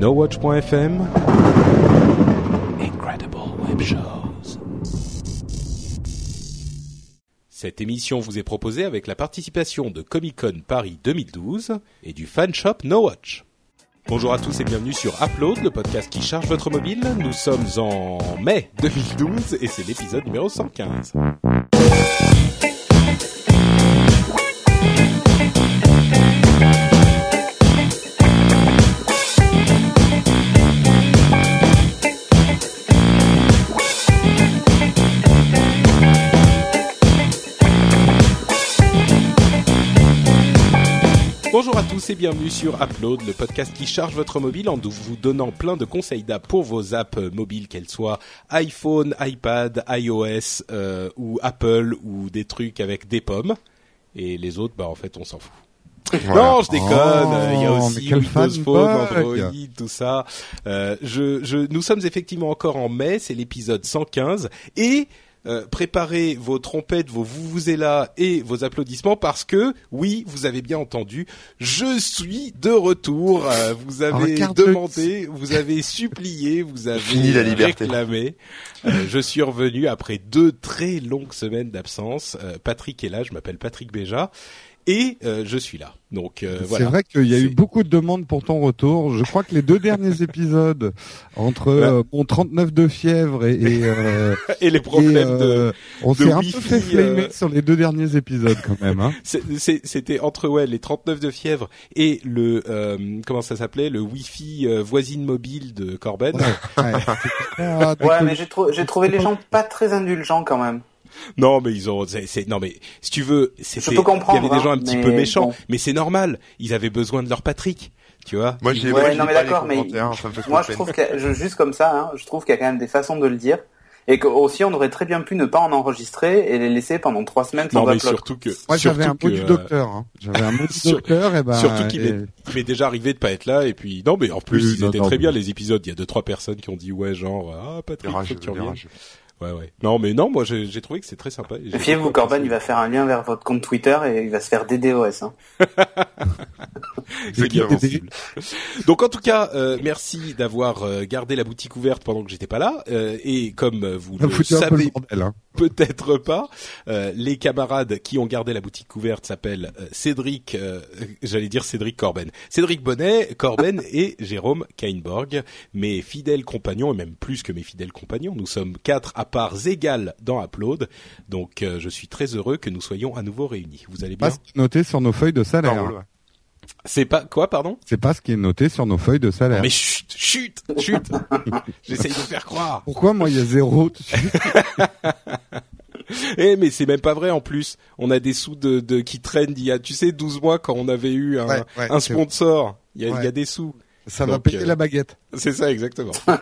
NoWatch.fm Incredible Web Shows. Cette émission vous est proposée avec la participation de Comic Con Paris 2012 et du fan shop NoWatch. Bonjour à tous et bienvenue sur Upload, le podcast qui charge votre mobile. Nous sommes en mai 2012 et c'est l'épisode numéro 115. Tous et bienvenue sur Upload, le podcast qui charge votre mobile en vous donnant plein de conseils d'app pour vos apps mobiles, qu'elles soient iPhone, iPad, iOS euh, ou Apple ou des trucs avec des pommes. Et les autres, bah en fait, on s'en fout. Non, je déconne. Il y a Oh, aussi Windows Phone. Android, tout ça. Euh, je, je, nous sommes effectivement encore en mai, c'est l'épisode 115 et euh, préparez vos trompettes, vos vuvuzelas et vos applaudissements parce que oui, vous avez bien entendu, je suis de retour. Euh, vous avez demandé, vous avez supplié, vous avez Fini la liberté. réclamé. Euh, je suis revenu après deux très longues semaines d'absence. Euh, Patrick est là, je m'appelle Patrick Béja et euh, je suis là. Donc euh, C'est voilà. vrai qu'il y a eu C'est- beaucoup de demandes pour ton retour. Je crois que les deux derniers épisodes, entre euh, mon 39 de fièvre et, et, euh, Et les et, problèmes de euh, on de s'est un peu Wi-Fi, fait flamer euh, sur les deux derniers épisodes quand même. Hein. C'est- c'est- C'était entre ouais les 39 de fièvre et le euh, comment ça s'appelait? Le Wi-Fi euh, voisine mobile de Corben. Ouais. Ah, Ouais, d'accord. mais j'ai trou- j'ai trouvé les gens pas très indulgents quand même. Non mais ils ont c'est c'est- non mais si tu veux c'était peux comprendre, il y avait des gens un hein, petit mais peu méchants bon. mais c'est normal ils avaient besoin de leur Patrick tu vois. Moi, j'ai Ouais, moi, non, mais d'accord, mais Moi, je trouve que je- juste comme ça, hein, je trouve qu'il y a quand même des façons de le dire. Et que aussi, on aurait très bien pu ne pas en enregistrer et les laisser pendant trois semaines sans Non mais upload. surtout que Moi j'avais un mot du docteur. Hein. J'avais un mot du docteur et ben. surtout qu'il et- m'est- déjà arrivé de pas être là et puis non mais en plus Oui, ils non, étaient non, très bien les épisodes il y a deux trois personnes qui ont dit ouais genre ah Patrick faut que tu reviennes. Ouais ouais. Non mais non moi j'ai j'ai trouvé que c'est très sympa. Fiez-vous, apprécié. il va faire un lien vers votre compte Twitter et il va se faire DDoS. Hein. C'est bien Des- possible. Donc en tout cas, euh, merci d'avoir euh, gardé la boutique ouverte pendant que j'étais pas là. euh, et comme vous le savez. Hein. peut-être pas, euh, les camarades qui ont gardé la boutique ouverte s'appellent euh, Cédric, euh, j'allais dire Cédric Corben, Cédric Bonnet, Corben et Jérôme Kainborg, mes fidèles compagnons et même plus que mes fidèles compagnons. Nous sommes quatre à parts égales dans Upload, donc euh, je suis très heureux que nous soyons à nouveau réunis. Vous allez bien Pas ce qui est noté sur nos feuilles de salaire. ouais. C'est pas quoi, pardon? C'est pas ce qui est noté sur nos feuilles de salaire. Mais chut, chut, chut. J'essaye de faire croire. Pourquoi moi il y a zéro dessus? Eh mais c'est même pas vrai en plus. On a des sous de, de qui traînent d'il y a, tu sais, 12 mois quand on avait eu un, Ouais, ouais, un c'est- sponsor. Il y a, il y a Ouais. des sous. Ça va Donc, payer euh, la baguette. C'est ça exactement.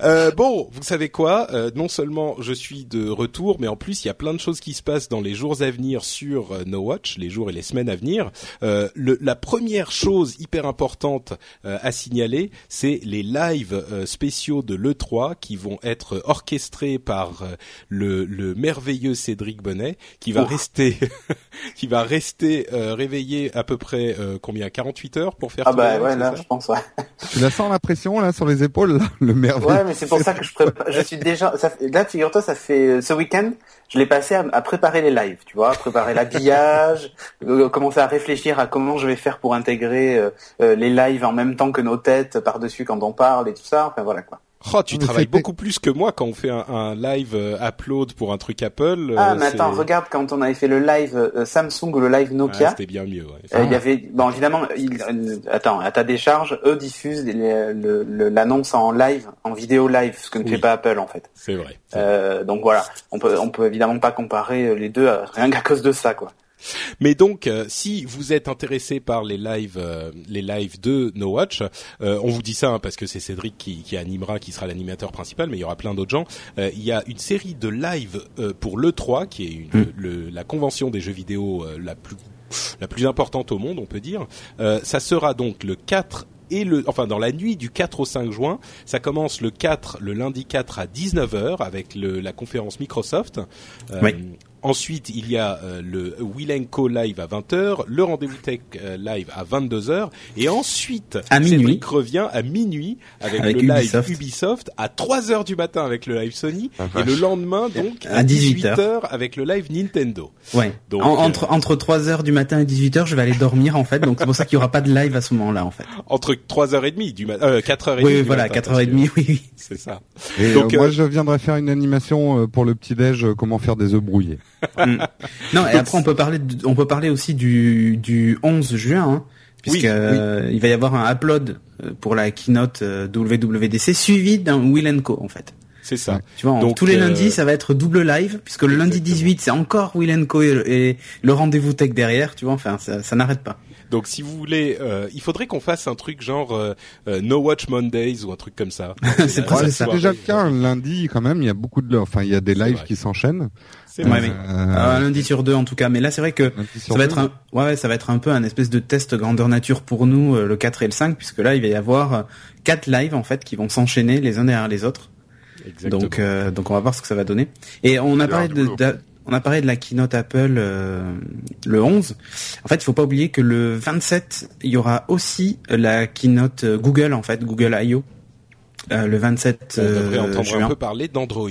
Euh, bon, vous savez quoi Euh, Non seulement je suis de retour, mais en plus il y a plein de choses qui se passent dans les jours à venir sur euh, No Watch, les jours et les semaines à venir. Euh, le, la première chose hyper importante euh, à signaler, c'est les lives euh, spéciaux de l'E3 qui vont être orchestrés par euh, le, le merveilleux Cédric Bonnet, qui va rester, qui va rester euh, réveillé à peu près euh, combien 48 heures pour faire. Ah bah ouais, là, je pense, ouais. Tu la sens la pression là sur les épaules là, le merveilleux. Ouais, mais c'est pour ça que je prépare. Je suis déjà. Ça, fait- là, figure-toi, ça fait ce week-end, je l'ai passé à, à préparer les lives, tu vois, préparer l'habillage, euh, commencer à réfléchir à comment je vais faire pour intégrer euh, euh, les lives en même temps que nos têtes par dessus quand on parle et tout ça. Enfin voilà quoi. Oh, tu travailles beaucoup plus que moi quand on fait un, un live euh, upload pour un truc Apple. Ah, euh, mais attends, regarde quand on avait fait le live euh, Samsung ou le live Ah, Nokia. c'était bien mieux. Ouais. euh, Il y avait, bon évidemment, il, attends, à ta décharge, eux diffusent l'annonce en live, en vidéo live, ce que ne Oui. fait pas Apple en fait. C'est vrai. Euh, donc voilà, on peut, on peut évidemment pas comparer les deux, rien qu'à cause de ça quoi. Mais donc, euh, si vous êtes intéressé par les lives, euh, les lives de No Watch, euh, on vous dit ça hein, parce que c'est Cédric qui, qui animera, qui sera l'animateur principal, mais il y aura plein d'autres gens. Euh, il y a une série de lives euh, pour le 3, qui est une, le- la convention des jeux vidéo euh, la plus la plus importante au monde, on peut dire. Euh, ça sera donc le 4 et le, enfin dans la nuit du 4 au 5 juin, ça commence le 4, le lundi 4 à 19h avec le, la conférence Microsoft. Euh, Oui. Ensuite, il y a euh, le Wilenco Live à 20h, le Rendez-vous Tech euh, Live à 22h, et ensuite, à minuit. Cédric revient à minuit avec, Avec le live Ubisoft. Ubisoft, à 3h du matin avec le live Sony, Ah, et le lendemain, donc, à, À 18h 18h. avec le live Nintendo. Ouais. Donc, En- euh, entre entre 3h du matin et 18h, je vais aller dormir en fait. Donc c'est pour ça qu'il y aura pas de live à ce moment-là en fait. Entre 3h30 du matin, euh, 4h30 Oui, du voilà, matin, 4h30, oui, oui. C'est ça. Et Donc, euh, euh, moi, je viendrais faire une animation euh, pour le petit déj, euh, comment faire des œufs brouillés. Mm. Non, et après on peut parler, de- on peut parler aussi du du 11 juin, hein, puisque Oui, euh, il va y avoir un upload euh, pour la keynote euh, WWDC suivi d'un Will Co en fait. C'est ça. Tu vois, Donc, tous les euh, lundis, ça va être double live, puisque le lundi Exactement. 18, c'est encore Will Co et, et le rendez-vous tech derrière, tu vois, enfin, ça, ça n'arrête pas. Donc si vous voulez, euh, il faudrait qu'on fasse un truc genre euh, euh, No Watch Mondays ou un truc comme ça. C'est déjà le cas. un Lundi, quand même, il y a beaucoup de, enfin, il y a des lives qui s'enchaînent. C'est vrai. Ouais, oui. Euh, Un lundi sur deux en tout cas, mais là c'est vrai que ça va deux. être un, ouais, ouais, ça va être un peu un espèce de test grandeur nature pour nous, euh, le 4 et le 5, puisque là il va y avoir quatre lives en fait qui vont s'enchaîner les uns derrière les autres. Exactement. Donc, euh, donc on va voir ce que ça va donner. Et on a parlé de, de- on a parlé de la keynote Apple euh, le 11. En fait, il faut pas oublier que le 27, il y aura aussi la keynote euh, Google en fait, Google I.O. Euh, le 27 on devrait entendre juin. un peu parler d'Android.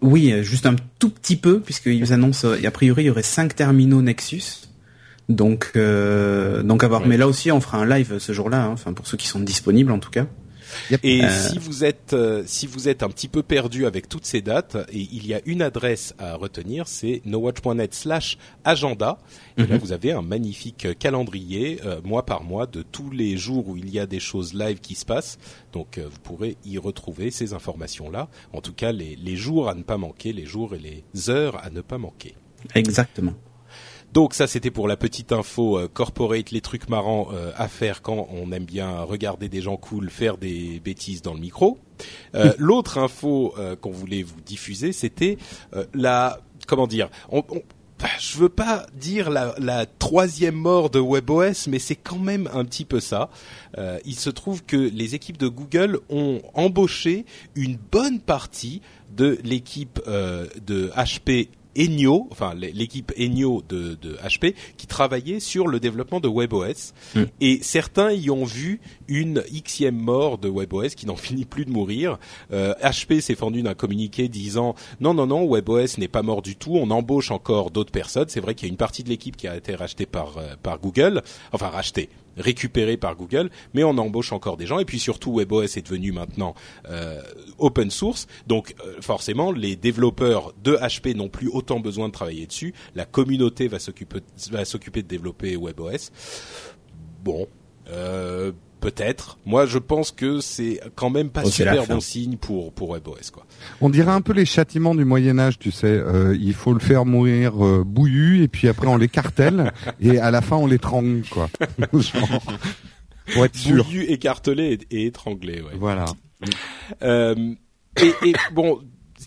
Oui, juste un tout petit peu, puisqu'ils annoncent, a priori, il y aurait cinq terminaux Nexus. Donc, euh, donc à voir. Mais là aussi, on fera un live ce jour-là, hein, enfin pour ceux qui sont disponibles en tout cas. Et Euh, si vous êtes euh, si vous êtes un petit peu perdu avec toutes ces dates, et il y a une adresse à retenir, c'est nowatch.net slash agenda. Et là, Mhm. vous avez un magnifique calendrier, euh, mois par mois, de tous les jours où il y a des choses live qui se passent. Donc, euh, vous pourrez y retrouver ces informations-là. En tout cas, les, les jours à ne pas manquer, les jours et les heures à ne pas manquer. Exactement. Donc ça c'était pour la petite info euh, corporate, les trucs marrants euh, à faire quand on aime bien regarder des gens cool faire des bêtises dans le micro. Euh, L'autre info euh, qu'on voulait vous diffuser, c'était euh, la comment dire, on, on- je veux pas dire la, la troisième mort de WebOS, mais c'est quand même un petit peu ça. Euh, il se trouve que les équipes de Google ont embauché une bonne partie de l'équipe euh, de HP Enio, enfin l'équipe Enio de, de HP, qui travaillait sur le développement de WebOS. Mm. Et certains y ont vu une xème mort de WebOS qui n'en finit plus de mourir. Euh, HP s'est fendu d'un communiqué disant non non non WebOS n'est pas mort du tout. On embauche encore d'autres personnes. C'est vrai qu'il y a une partie de l'équipe qui a été rachetée par euh, par Google, enfin rachetée récupérée par Google, mais on embauche encore des gens. Et puis surtout, WebOS est devenu maintenant euh, open source, donc euh, forcément, les développeurs de HP n'ont plus autant besoin de travailler dessus. La communauté va s'occuper va s'occuper de développer WebOS. Bon. Euh, Peut-être. Moi, je pense que c'est quand même pas Oh, super bon signe pour pour WebOS, quoi. On dirait un peu les châtiments du Moyen Âge, tu sais. Euh, il faut le faire mourir euh, bouillu et puis après on les cartèle et à la fin on les trangue, quoi. Genre, pour être sûr. Bouillu, écartelé et, et étranglé. Ouais. Voilà. Euh, et, et bon,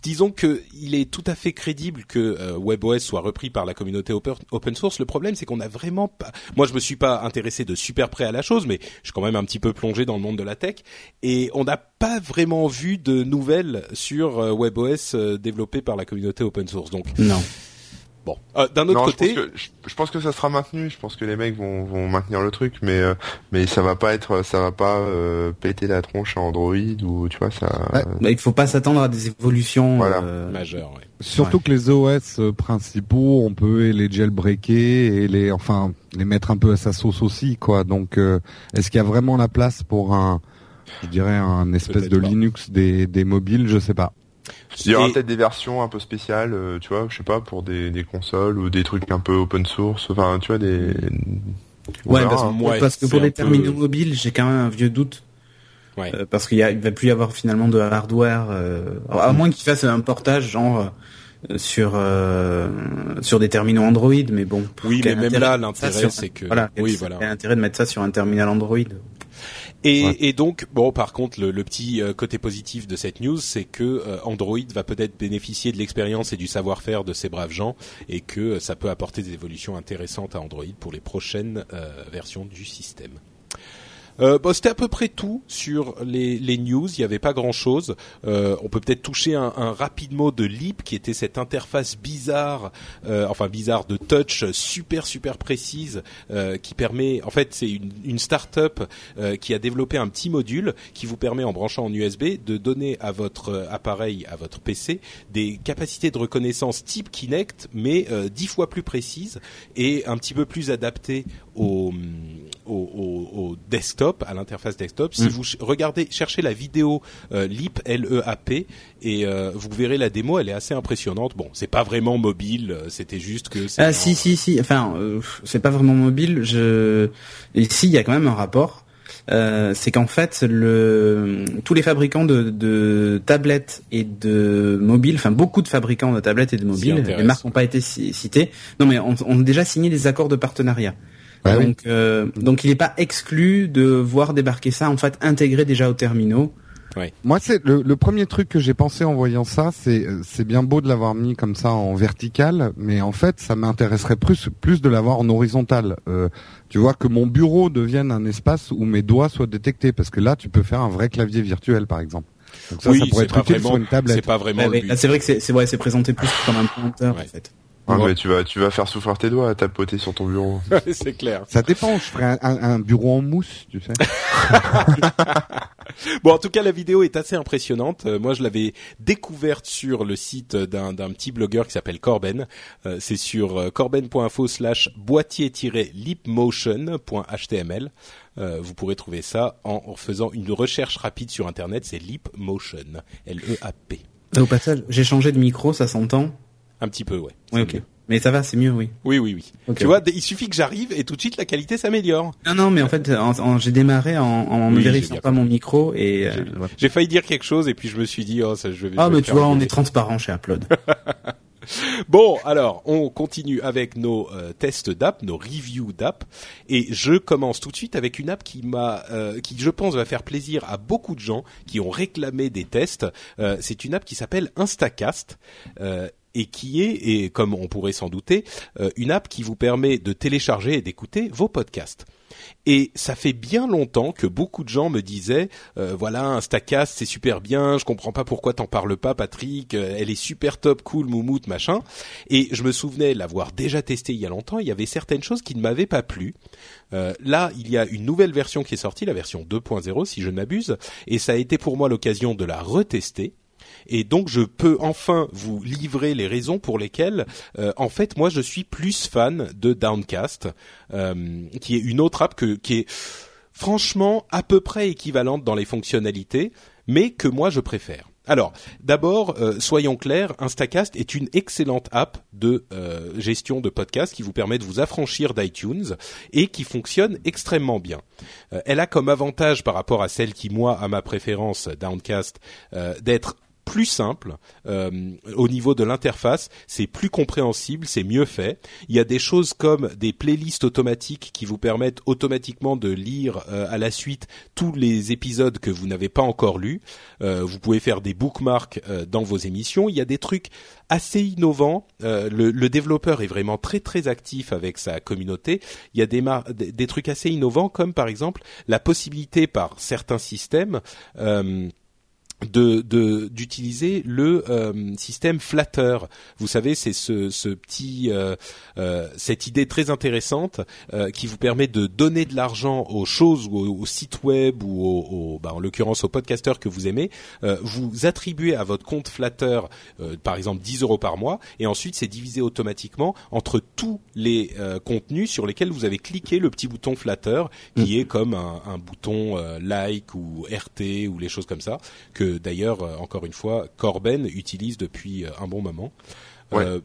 disons que il est tout à fait crédible que euh, WebOS soit repris par la communauté open, source. Le problème, c'est qu'on a vraiment pas. Moi, je me suis pas intéressé de super près à la chose, mais je suis quand même un petit peu plongé dans le monde de la tech, et on n'a pas vraiment vu de nouvelles sur euh, WebOS euh, développé par la communauté open source. Donc, Non. Bon, Euh, d'un autre non, côté. je pense, que, je, je pense que ça sera maintenu. Je pense que les mecs vont, vont maintenir le truc, mais euh, mais ça va pas être, ça va pas euh, péter la tronche à Android ou tu vois ça. Ouais. Bah, il faut pas s'attendre à des évolutions. Voilà. euh, majeur, ouais. Surtout que les OS euh, principaux, on peut les jailbreaker et les, enfin, les mettre un peu à sa sauce aussi, quoi. Donc, euh, est-ce qu'il y a vraiment la place pour un, je dirais, un espèce de pas. Linux des, des mobiles, je sais pas. Il y aura Et- peut-être des versions un peu spéciales, euh, tu vois, je sais pas, pour des, des consoles ou des trucs un peu open source. Enfin, tu vois des. On Ouais, verra, parce, hein. Ouais, parce que pour les peu- terminaux mobiles, j'ai quand même un vieux doute. Ouais. Euh, parce qu'il y a, il va plus y avoir finalement de hardware, euh, à moins qu'ils fassent un portage genre euh, sur euh, sur des terminaux Android, mais bon. Oui, mais même là, l'intérêt, c'est que- voilà, oui, voilà. quel intérêt de mettre ça sur un terminal Android. Et, Ouais. et donc, bon, par contre, le, le petit euh, côté positif de cette news, c'est que euh, Android va peut-être bénéficier de l'expérience et du savoir-faire de ces braves gens, et que euh, ça peut apporter des évolutions intéressantes à Android pour les prochaines euh, versions du système. Euh, c'était à peu près tout sur les, news. Il n'y avait pas grand-chose. Euh, on peut peut-être toucher un, un rapide mot de Leap, qui était cette interface bizarre, euh, enfin bizarre de touch, super super précise, euh, qui permet. En fait, c'est une, une start-up qui a développé un petit module qui vous permet, en branchant en USB, de donner à votre appareil, à votre PC, des capacités de reconnaissance type Kinect, mais dix fois plus précises et un petit peu plus adaptées au, au, au, au desktop, à l'interface desktop. Si Mm. vous ch- regardez, cherchez la vidéo euh, LEAP, L-E-A-P, et euh, vous verrez la démo, elle est assez impressionnante. Bon, c'est pas vraiment mobile, euh, c'était juste que. Ah un- si si si. Enfin, euh, c'est pas vraiment mobile. Je ici il y a quand même un rapport. Euh, c'est qu'en fait le tous les fabricants de, de tablettes et de mobiles, enfin beaucoup de fabricants de tablettes et de mobiles, les marques n'ont pas été ci- citées. Non mais on, on a déjà signé des accords de partenariat. Ah oui. donc euh, donc il n'est pas exclu de voir débarquer ça en fait intégré déjà aux terminaux. Moi, c'est le, le premier truc que j'ai pensé en voyant ça, c'est euh, c'est bien beau de l'avoir mis comme ça en vertical, mais en fait, ça m'intéresserait plus plus de l'avoir en horizontal. Euh, tu vois que mon bureau devienne un espace où mes doigts soient détectés, parce que là, tu peux faire un vrai clavier virtuel, par exemple. Donc ça, oui, ça pourrait c'est être utile vraiment, sur une c'est tablette. pas vraiment Ouais, le ouais, but. là, c'est vrai que c'est c'est ouais, c'est présenté plus comme un pointeur Ouais. en fait. Ah, Ouais. mais tu vas, tu vas faire souffrir tes doigts à tapoter sur ton bureau. c'est clair. Ça dépend. Je ferais un, un- un bureau en mousse, tu sais. Bon, en tout cas, la vidéo est assez impressionnante. Euh, moi, je l'avais découverte sur le site d'un d'un petit blogueur qui s'appelle Corben. Euh, c'est sur euh, corben.info slash boîtier-leapmotion.html. Euh, vous pourrez trouver ça en, en faisant une recherche rapide sur Internet. C'est Leapmotion, L-E-A-P. Au passage, j'ai changé de micro, ça s'entend Un petit peu, ouais. Oui, ok. mieux. Mais ça va, c'est mieux, oui. Oui, oui, oui. Tu vois, il suffit que j'arrive et tout de suite la qualité s'améliore. Non, non, mais en fait, en- en- j'ai démarré en, en Oui, vérifiant pas mon micro et. euh, J'ai- failli dire quelque chose et puis je me suis dit, oh, ça, je vais. Ah, je vais mais tu vois, on est transparent chez Upload. Bon, alors, on continue avec nos euh, tests d'app, nos reviews d'app, et je commence tout de suite avec une app qui m'a, euh, qui je pense va faire plaisir à beaucoup de gens qui ont réclamé des tests. Euh, c'est une app qui s'appelle Instacast. Et qui est, et comme on pourrait s'en douter, euh, une app qui vous permet de télécharger et d'écouter vos podcasts. Et ça fait bien longtemps que beaucoup de gens me disaient, euh, voilà, Instacast, c'est super bien, je comprends pas pourquoi t'en parles pas, Patrick, euh, elle est super top, cool, moumoute, machin. Et je me souvenais l'avoir déjà testé il y a longtemps, il y avait certaines choses qui ne m'avaient pas plu. Euh, là, il y a une nouvelle version qui est sortie, la version 2.0 si je ne m'abuse, et ça a été pour moi l'occasion de la retester. Et donc je peux enfin vous livrer les raisons pour lesquelles, euh, en fait, moi je suis plus fan de Downcast, euh, qui est une autre app que, qui est franchement à peu près équivalente dans les fonctionnalités, mais que moi je préfère. Alors, d'abord, euh, soyons clairs, Instacast est une excellente app de euh, gestion de podcasts qui vous permet de vous affranchir d'iTunes et qui fonctionne extrêmement bien. Euh, elle a comme avantage par rapport à celle qui, moi, a ma préférence, Downcast, euh, d'être plus simple euh, au niveau de l'interface, c'est plus compréhensible, c'est mieux fait. Il y a des choses comme des playlists automatiques qui vous permettent automatiquement de lire euh, à la suite tous les épisodes que vous n'avez pas encore lus. Euh, vous pouvez faire des bookmarks euh, dans vos émissions. Il y a des trucs assez innovants. Euh, le, le développeur est vraiment très très actif avec sa communauté. Il y a des, mar- des, des trucs assez innovants comme par exemple la possibilité par certains systèmes euh, de de- d'utiliser le euh, système flatteur. Vous savez, c'est ce, ce petit euh, euh, cette idée très intéressante euh, qui vous permet de donner de l'argent aux choses ou aux, aux sites web ou aux, aux- bah, en l'occurrence aux podcasteurs que vous aimez. Euh, vous attribuez à votre compte flatteur euh, par exemple 10 euros par mois et ensuite c'est divisé automatiquement entre tous les euh, contenus sur lesquels vous avez cliqué le petit bouton flatteur qui est comme un, un bouton euh, like ou RT ou les choses comme ça que d'ailleurs euh, encore une fois Corben utilise depuis euh, un bon moment. Euh,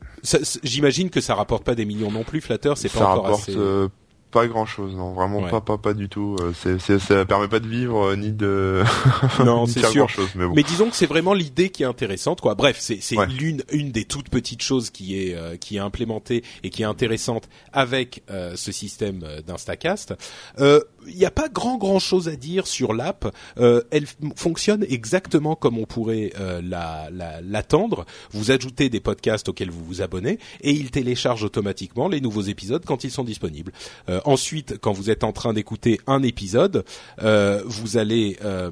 J'imagine que ça rapporte pas des millions non plus. Flatteur, c'est pas encore assez. euh, pas grand chose, non, vraiment Ouais. pas, pas, pas du tout. Euh, C'est, c'est, ça permet pas de vivre euh, ni de, Non, ni c'est sûr. grand chose, mais bon. Mais disons que c'est vraiment l'idée qui est intéressante, quoi. Bref, c'est c'est Ouais. l'une une des toutes petites choses qui est euh, qui est implémentée et qui est intéressante avec euh, ce système euh, d'Instacast. Euh, Il n'y a pas grand grand chose à dire sur l'app. Euh, elle f- fonctionne exactement comme on pourrait euh, la la- l'attendre. vous ajoutez des podcasts auxquels vous vous abonnez et il télécharge automatiquement les nouveaux épisodes quand ils sont disponibles. Euh, Euh, ensuite, quand vous êtes en train d'écouter un épisode, euh, vous allez euh,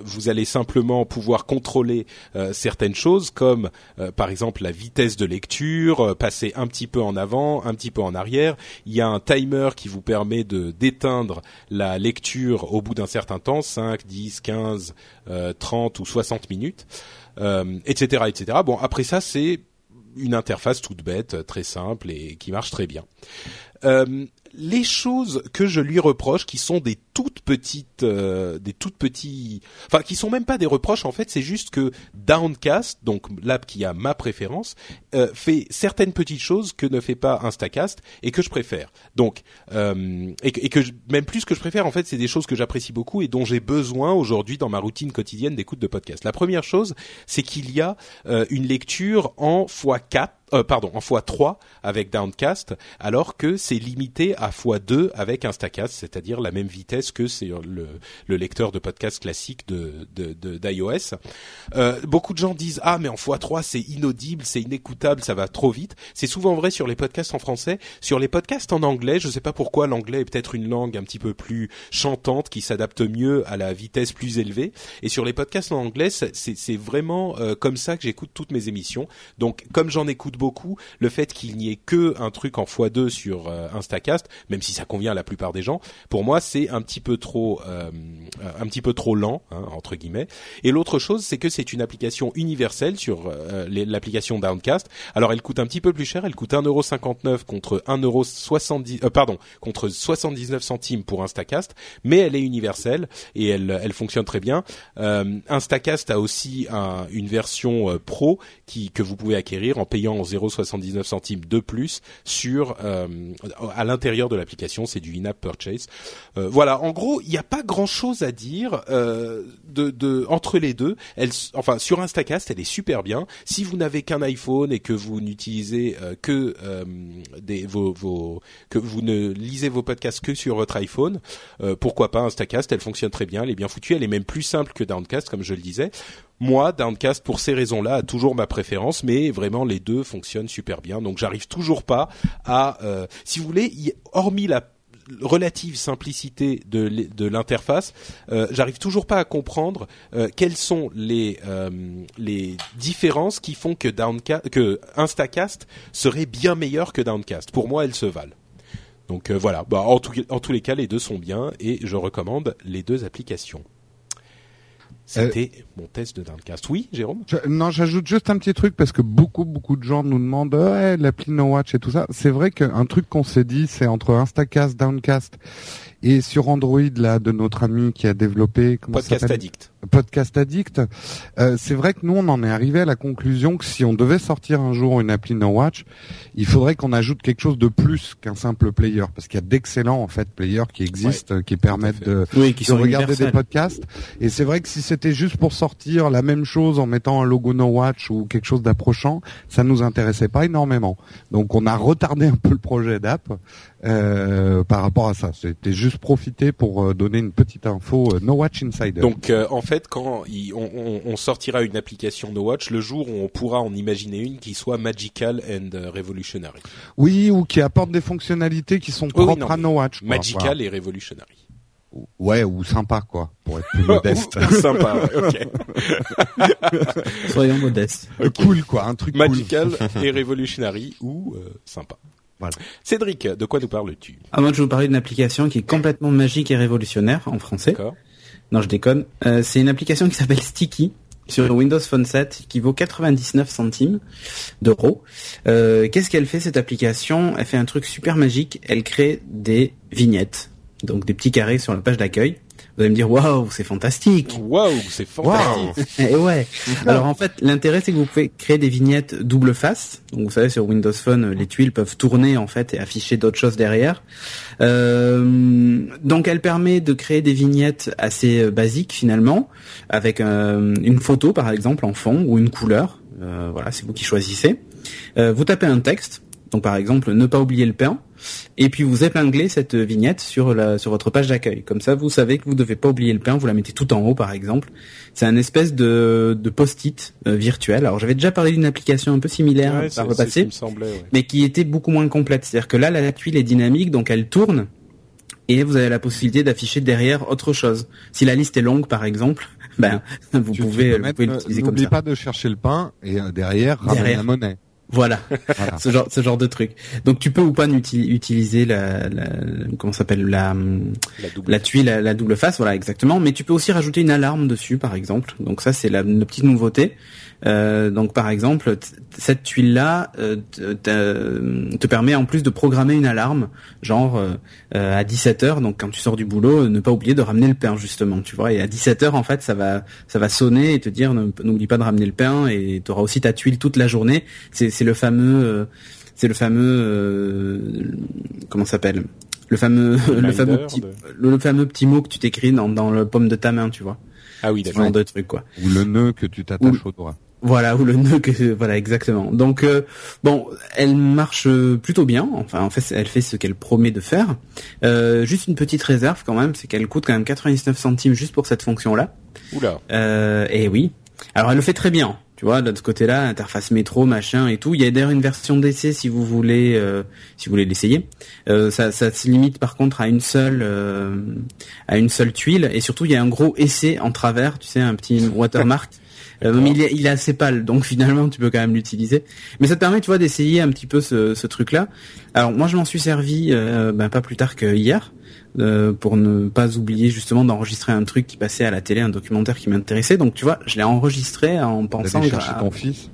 vous allez simplement pouvoir contrôler certaines choses comme par exemple la vitesse de lecture, passer un petit peu en avant, un petit peu en arrière. Il y a un timer qui vous permet de d'éteindre la lecture au bout d'un certain temps, 5, 10, 15, 30 ou 60 minutes, etc., etc. Bon, après ça, c'est une interface toute bête, très simple et qui marche très bien. Les choses que je lui reproche, qui sont des toutes petites, euh, des toutes petits, enfin qui sont même pas des reproches en fait, c'est juste que Downcast, donc l'app qui a ma préférence, euh, fait certaines petites choses que ne fait pas Instacast et que je préfère. Donc euh, et, que, que même plus que je préfère en fait, c'est des choses que j'apprécie beaucoup et dont j'ai besoin aujourd'hui dans ma routine quotidienne d'écoute de podcast. La première chose, c'est qu'il y a une lecture en x4 euh, pardon, en x3 avec Downcast, alors que c'est limité à x2 avec Instacast, c'est-à-dire la même vitesse que c'est le, le, lecteur de podcast classique de d'iOS. Euh, beaucoup de gens disent ah mais en x3 c'est inaudible, c'est inécoutable, ça va trop vite. C'est souvent vrai sur les podcasts en français, sur les podcasts en anglais. Je sais pas pourquoi l'anglais est peut-être une langue un petit peu plus chantante qui s'adapte mieux à la vitesse plus élevée. Et sur les podcasts en anglais, c'est vraiment euh, comme ça que j'écoute toutes mes émissions. Donc comme j'en écoute beaucoup, le fait qu'il n'y ait que un truc en x2 sur euh, Instacast, même si ça convient à la plupart des gens, pour moi c'est un petit peu trop, euh, un petit peu trop lent hein, entre guillemets. Et l'autre chose, c'est que c'est une application universelle sur euh, l'application Downcast. Alors elle coûte un petit peu plus cher, elle coûte 1,59€ contre 1,70 euh, pardon, contre 79 centimes pour Instacast, mais elle est universelle et elle, fonctionne très bien. Instacast a aussi un, une version pro que vous pouvez acquérir en payant 0,79 centimes de plus sur à l'intérieur de l'application, c'est du in-app purchase. voilà, en gros, il n'y a pas grand-chose à dire de, de entre les deux. Elle, enfin, sur Instacast, elle est super bien. Si vous n'avez qu'un iPhone et que vous n'utilisez euh, que euh, des vos, vos, que vous ne lisez vos podcasts que sur votre iPhone, euh, pourquoi pas Instacast? Elle fonctionne très bien, elle est bien foutue, elle est même plus simple que Downcast, comme je le disais. Moi, Downcast, pour ces raisons-là, a toujours ma préférence, mais vraiment les deux fonctionnent super bien. Donc, j'arrive toujours pas à, si vous voulez, hormis la relative simplicité de, l'interface, euh, j'arrive toujours pas à comprendre euh, quelles sont les euh, différences qui font que Downcast, Instacast serait bien meilleur que Downcast. Pour moi, elles se valent. Donc voilà. Bah, en tous les cas, les deux sont bien et je recommande les deux applications. C'était mon test de Downcast. Oui, Jérôme? Non, j'ajoute juste un petit truc parce que beaucoup, beaucoup de gens nous demandent ouais, l'appli No Watch et tout ça. C'est vrai qu'un truc qu'on s'est dit, c'est entre Instacast, Downcast et sur Android là de notre ami qui a développé comment Podcast Addict. Podcast Addict. Euh, c'est vrai que nous on en est arrivé à la conclusion que si on devait sortir un jour une appli No Watch, il faudrait qu'on ajoute quelque chose de plus qu'un simple player parce qu'il y a d'excellents en fait players qui existent qui permettent de, qui regarder des podcasts et c'est vrai que si c'était juste pour sortir la même chose en mettant un logo No Watch ou quelque chose d'approchant, ça nous intéressait pas énormément. Donc on a retardé un peu le projet d'app euh, par rapport à ça. C'était juste profiter pour euh, donner une petite info euh, No Watch Insider. Donc en fait, quand on, on, sortira une application No Watch, le jour où on pourra en imaginer une qui soit magical and revolutionary. Oui, ou qui apporte des fonctionnalités qui sont propres à No Watch. Magical et revolutionary. Ouais, ou sympa quoi, pour être plus modeste. sympa, ok. Soyons modestes. Cool quoi, un truc magical et revolutionary ou sympa. Cédric, de quoi nous parles-tu? Ah, Moi, je vais vous parler d'une application qui est complètement magique et révolutionnaire en français. D'accord. Non, je déconne. Euh, c'est une application qui s'appelle Sticky sur Windows Phone 7 qui vaut 99 centimes d'euros. Euh, qu'est-ce qu'elle fait cette application? Elle fait un truc super magique. Elle crée des vignettes, donc des petits carrés sur la page d'accueil vous allez me dire waouh, c'est fantastique. Waouh, c'est fantastique. Et ouais. Alors en fait, l'intérêt c'est que vous pouvez créer des vignettes double face. Donc vous savez sur Windows Phone, les tuiles peuvent tourner en fait et afficher d'autres choses derrière. Euh, donc elle permet de créer des vignettes assez euh, basiques finalement, avec euh, une photo par exemple en fond ou une couleur. Euh, voilà, c'est vous qui choisissez. vous tapez un texte Donc par exemple, ne pas oublier le pain, et puis vous épinglez cette vignette sur la sur votre page d'accueil. Comme ça, vous savez que vous devez pas oublier le pain. Vous la mettez tout en haut, par exemple. C'est un espèce de, de post-it euh, virtuel. Alors j'avais déjà parlé d'une application un peu similaire Ouais, par le passé qui me semblait. ouais. mais qui était beaucoup moins complète. C'est-à-dire que là, la tuile est dynamique, donc elle tourne, et vous avez la possibilité d'afficher derrière autre chose. Si la liste est longue, par exemple, ben vous Tu- tu pouvez, vous pouvez euh, l'utiliser comme ça. pas de chercher le pain et euh, derrière, Derrière. la monnaie. Voilà, Voilà. ce genre, ce genre de truc. Donc tu peux ou pas utiliser la, la, comment s'appelle la, La double. la tuile, la, la double face, voilà exactement. Mais tu peux aussi rajouter une alarme dessus, par exemple. Donc ça, c'est la, une petite nouveauté. Euh, donc par exemple, cette tuile-là euh, te, te- te permet en plus de programmer une alarme, genre euh, euh, à 17 h Donc quand tu sors du boulot, euh, ne pas oublier de ramener le pain justement, tu vois. Et à 17 h en fait, ça va, ça va sonner et te dire ne- n'oublie pas de ramener le pain. Et tu auras aussi ta tuile toute la journée. C'est c'est le fameux, euh, c'est le fameux, euh, comment ça s'appelle? Le fameux, le fameux petit, de- le, le fameux petit mot que tu t'écris dans, dans le pomme de ta main, tu vois. Ah oui, d'accord. genre de truc, quoi. Ou le nœud que tu t'attaches au doigt. Voilà, ou le nœud que, voilà, exactement. Donc, euh, bon, elle marche plutôt bien. Enfin, en fait, elle fait ce qu'elle promet de faire. Euh, juste une petite réserve quand même, c'est qu'elle coûte quand même 99 centimes juste pour cette fonction-là. Oula. Euh, et oui. Alors, elle le fait très bien. Tu vois, de ce côté-là, interface métro, machin et tout. Il y a d'ailleurs une version d'essai si vous voulez, euh, si vous voulez l'essayer. Euh, ça, ça se limite par contre à une seule, euh, à une seule tuile. Et surtout, il y a un gros essai en travers. Tu sais, un petit watermark. Euh, mais il est, il est assez pâle, donc finalement tu peux quand même l'utiliser. Mais ça te permet, tu vois, d'essayer un petit peu ce, ce truc-là. Alors moi, je m'en suis servi euh, ben, pas plus tard que hier euh, pour ne pas oublier justement d'enregistrer un truc qui passait à la télé, un documentaire qui m'intéressait. Donc tu vois, je l'ai enregistré en pensant D'aller chercher à- ton fils.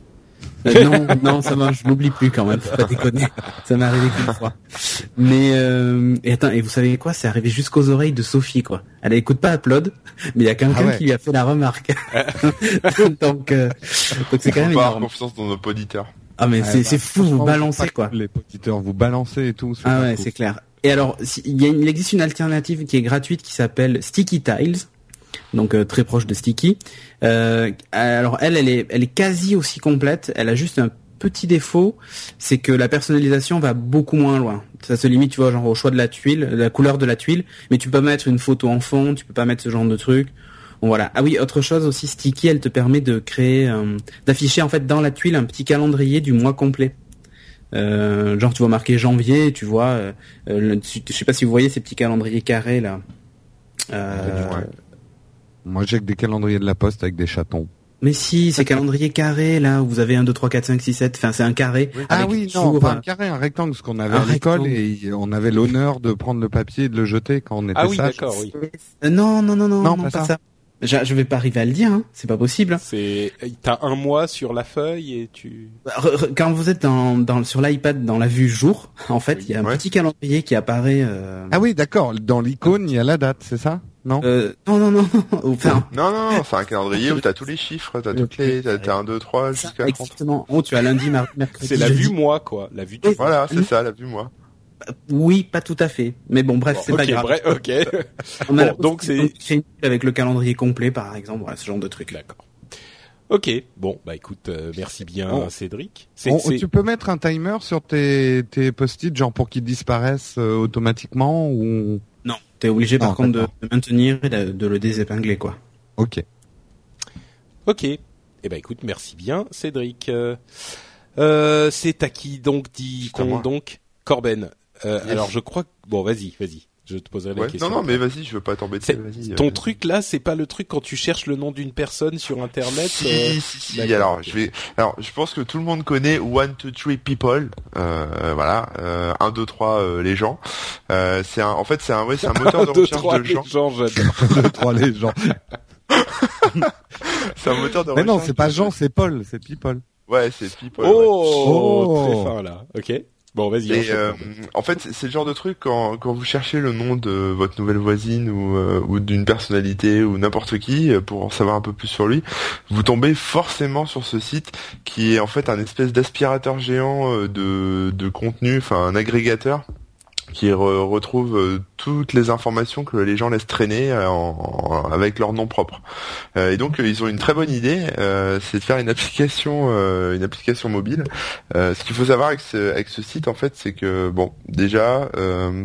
Euh, non, non, ça va, je l'oublie plus quand même, faut pas déconner. Ça m'est arrivé qu'une fois. Mais euh, et attends, et vous savez quoi C'est arrivé jusqu'aux oreilles de Sophie, quoi. Elle écoute pas Upload, mais il y a quelqu'un Ah ouais. qui lui a fait la remarque. donc, euh, donc c'est quand même pas avoir énorme. confiance dans nos auditeurs. Ah mais Ouais, c'est bah, c'est fou, vous balancez quoi. Les auditeurs, vous balancez et tout. Ah ouais, c'est clair. Et alors, si- il, y a une- il existe une alternative qui est gratuite qui s'appelle Sticky Tiles, donc euh, très proche de Sticky. Euh, alors elle, elle est, elle est quasi aussi complète. Elle a juste un petit défaut, c'est que la personnalisation va beaucoup moins loin. Ça se limite, tu vois, au choix de la tuile, la couleur de la tuile, mais tu peux mettre une photo en fond, tu peux pas mettre ce genre de truc. Voilà. Ah oui, autre chose aussi, Sticky, elle te permet de créer, euh, d'afficher en fait dans la tuile un petit calendrier du mois complet. Genre tu vois marqué janvier, tu vois, le- tu- je sais pas si vous voyez ces petits calendriers carrés là. Moi, j'ai que des calendriers de la poste avec des chatons. Mais si, ces calendriers carrés là où vous avez 1, 2, 3, 4, 5, 6, 7, enfin c'est un carré. Ah avec oui, non, pas euh, un carré, un rectangle, ce qu'on avait Un à l'école et on avait l'honneur de prendre le papier et de le jeter quand on était Ah oui, sage. d'accord, oui. euh, non, non, non, non, Non, non, pas pas, ça. ça. Je, vais pas arriver à le dire, hein. c'est pas possible. C'est, t'as un mois sur la feuille et tu. Quand vous êtes dans, dans, sur l'iPad dans la vue jour, en fait, il y a un Ouais. petit calendrier qui apparaît. Euh... Ah oui, d'accord. Dans l'icône, il y a la date, c'est ça? Non euh, non, non, non, enfin, Non, non, non, c'est un calendrier où t'as tous les chiffres, t'as toutes les, t'as t'as 1, 2, 3 ça, jusqu'à 30. exactement. Oh, tu as lundi, mardi, mercredi. C'est la jeudi. vue moi quoi, la vue du. Oui. Voilà, c'est ça, la vue moi. Oui, pas tout à fait. Mais bon, bref, c'est ok, pas grave. bref, ok. On a Bon, donc c'est- avec le calendrier complet, par exemple, voilà, ce genre de truc. D'accord. Ok, bon, bah écoute, euh, merci bien Bon. Cédric. On- Tu peux mettre un timer sur tes, tes post-it, genre pour qu'ils disparaissent euh, automatiquement ou Non, t'es obligé par contre de, maintenir et de, de le désépingler, quoi. Ok. Ok. Eh ben écoute, merci bien Cédric. Euh, euh, c'est à qui donc dit qu'on donc Corben? Euh, Yes. Alors je crois que bon, vas-y, vas-y. Je te poserai la Ouais. question. Non, non, mais vas-y, je veux pas t'embêter. Ton euh. truc là, c'est pas le truc quand tu cherches le nom d'une personne sur internet. Si, euh, si, si, alors je vais alors je pense que tout le monde connaît One Two Three People euh, voilà euh, 1 2 3 les gens euh, c'est un en fait c'est un ouais, c'est un moteur de deux, recherche trois de gens gens, j'adore. Deux, trois les gens. c'est un moteur de Mais non, recherche c'est pas Jean, c'est Paul, c'est People. ouais c'est People ouais. Oh, Oh. très fin là. Ok. Bon, vas-y. Et euh, en fait, c'est le genre de truc quand, quand vous cherchez le nom de votre nouvelle voisine ou, euh, ou d'une personnalité ou n'importe qui euh, pour en savoir un peu plus sur lui, vous tombez forcément sur ce site qui est en fait un espèce d'aspirateur géant de, de contenu, enfin un agrégateur qui re- retrouve euh, toutes les informations que les gens laissent traîner en, avec leur nom propre. et donc ils ont une très bonne idée, c'est de faire une application, une application mobile. ce qu'il faut savoir avec ce, avec ce site en fait, c'est que bon, déjà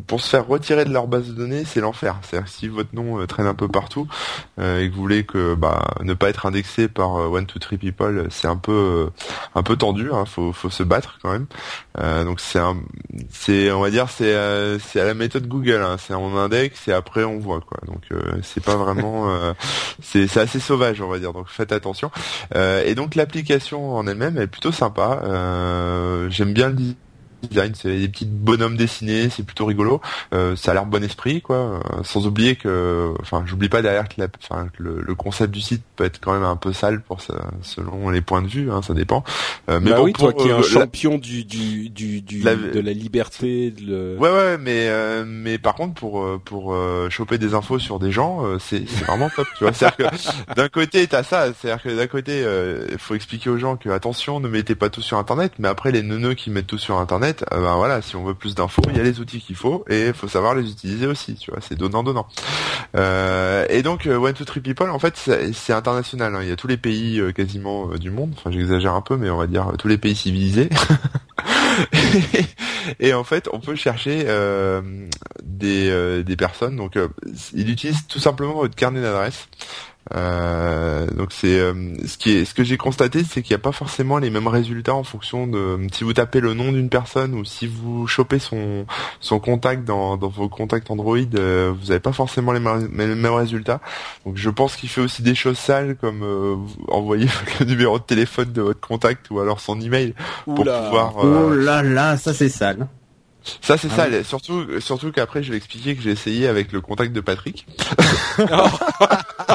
pour se faire retirer de leur base de données, c'est l'enfer. C'est-à-dire si votre nom traîne un peu partout et que vous voulez que bah, ne pas être indexé par One Two Three People, c'est un peu un peu tendu. Hein, faut faut se battre quand même. donc c'est c'est on va dire c'est c'est à la méthode Google. Hein, c'est on index et après on voit quoi. Donc c'est pas vraiment c'est c'est assez sauvage on va dire. Donc faites attention. et donc l'application en elle-même est plutôt sympa. J'aime bien le design, c'est des petits bonhommes dessinés, c'est plutôt rigolo. Euh, ça a l'air bon esprit, quoi. Euh, sans oublier que, enfin, j'oublie pas derrière que, la, enfin, le, concept du site peut être quand même un peu sale pour ça, selon les points de vue, hein, ça dépend. Euh, mais bah bon, oui, toi qui es un champion du, du, du, du de la liberté. De Ouais, ouais, mais mais par contre pour pour choper des infos sur des gens, c'est c'est vraiment top, tu vois. C'est-à-dire que d'un côté t'as ça, c'est-à-dire que d'un côté il faut expliquer aux gens que attention, ne mettez pas tout sur Internet, mais après les neuneux qui mettent tout sur Internet euh, ben voilà, si on veut plus d'infos, il y a les outils qu'il faut et il faut savoir les utiliser aussi, tu vois, c'est donnant donnant. Euh, et donc euh, One Two Three People, en fait, c'est international. Hein. Il y a tous les pays quasiment du monde. Enfin, j'exagère un peu, mais on va dire tous les pays civilisés. et en fait, on peut chercher des, des personnes. Donc, il utilise tout simplement votre carnet d'adresse. Euh, donc c'est euh, ce qui est ce que j'ai constaté, c'est qu'il n'y a pas forcément les mêmes résultats en fonction de si vous tapez le nom d'une personne ou si vous chopez son son contact dans, dans vos contacts Android, euh, vous n'avez pas forcément les, mêmes résultats. Donc je pense qu'il fait aussi des choses sales comme envoyer le numéro de téléphone de votre contact ou alors son email pour pouvoir. Oh là là, ça c'est sale. Ça c'est ah ça, surtout surtout qu'après je vais expliquer que j'ai essayé avec le contact de Patrick.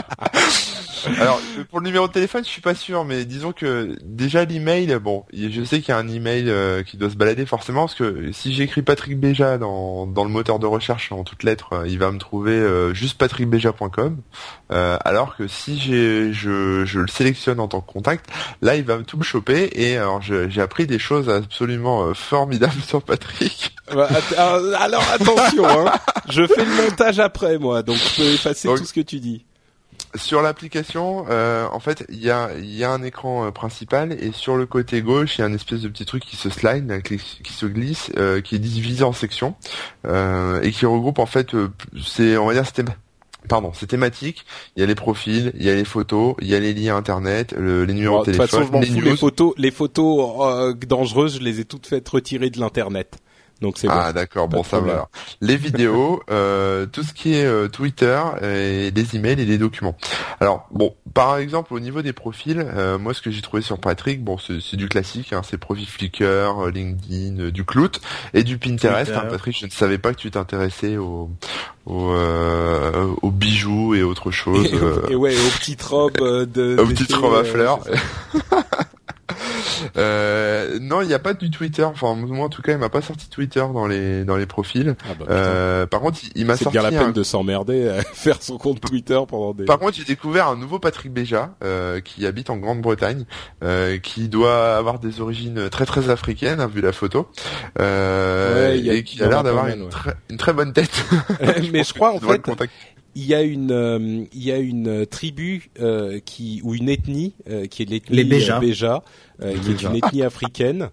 Alors pour le numéro de téléphone, je suis pas sûr, mais disons que déjà l'email, bon, je sais qu'il y a un email euh, qui doit se balader forcément parce que si j'écris Patrick Béja dans, dans le moteur de recherche en toutes lettres, euh, il va me trouver euh, juste patrickbeja.com. alors que si j'ai je, je le sélectionne en tant que contact, là il va tout me choper et alors j'ai appris des choses absolument formidables sur Patrick. Bah, alors attention, hein. je fais le montage après moi, donc je peux effacer tout ce que tu dis sur l'application, euh, en fait, il y a, y a un écran euh, principal et sur le côté gauche, il y a un espèce de petit truc qui se slide, qui, se glisse, euh, qui est divisé en sections et qui regroupe en fait, c'est, on va dire, c'était pardon, c'est thématique. Il y a les profils, il y a les photos, il y a les liens internet, les numéros de téléphone, façon, les, fous, les photos, les photos dangereuses, je les ai toutes faites retirer de l'internet. Donc c'est ah d'accord, bon ça va. Les vidéos, euh, tout ce qui est euh, Twitter, et des emails et des documents. Alors bon, par exemple au niveau des profils, euh, moi ce que j'ai trouvé sur Patrick, bon c'est du classique, hein, c'est profil Flickr, LinkedIn, du Clout et du Pinterest. Hein, Patrick, je ne savais pas que tu t'intéressais aux aux, bijoux et autres choses. Et, ouais, aux petites robes de. aux petites robes à fleurs. Euh, non, il n'y a pas du Twitter. Enfin, moi en tout cas, il m'a pas sorti Twitter dans les dans les profils. Ah bah, euh, par contre, il, m'a sorti. C'est bien la peine de s'emmerder à faire son compte Twitter pendant des. Par contre, j'ai découvert un nouveau Patrick Béja euh, qui habite en Grande-Bretagne, euh, qui doit avoir des origines très très africaines, hein, vu la photo, euh, et qui a l'air d'avoir une, une, très bonne tête. Mais je crois en fait il y a une euh, il y a une tribu euh, qui ou une ethnie euh, qui est l'ethnie les Béja, Béja qui est une ethnie africaine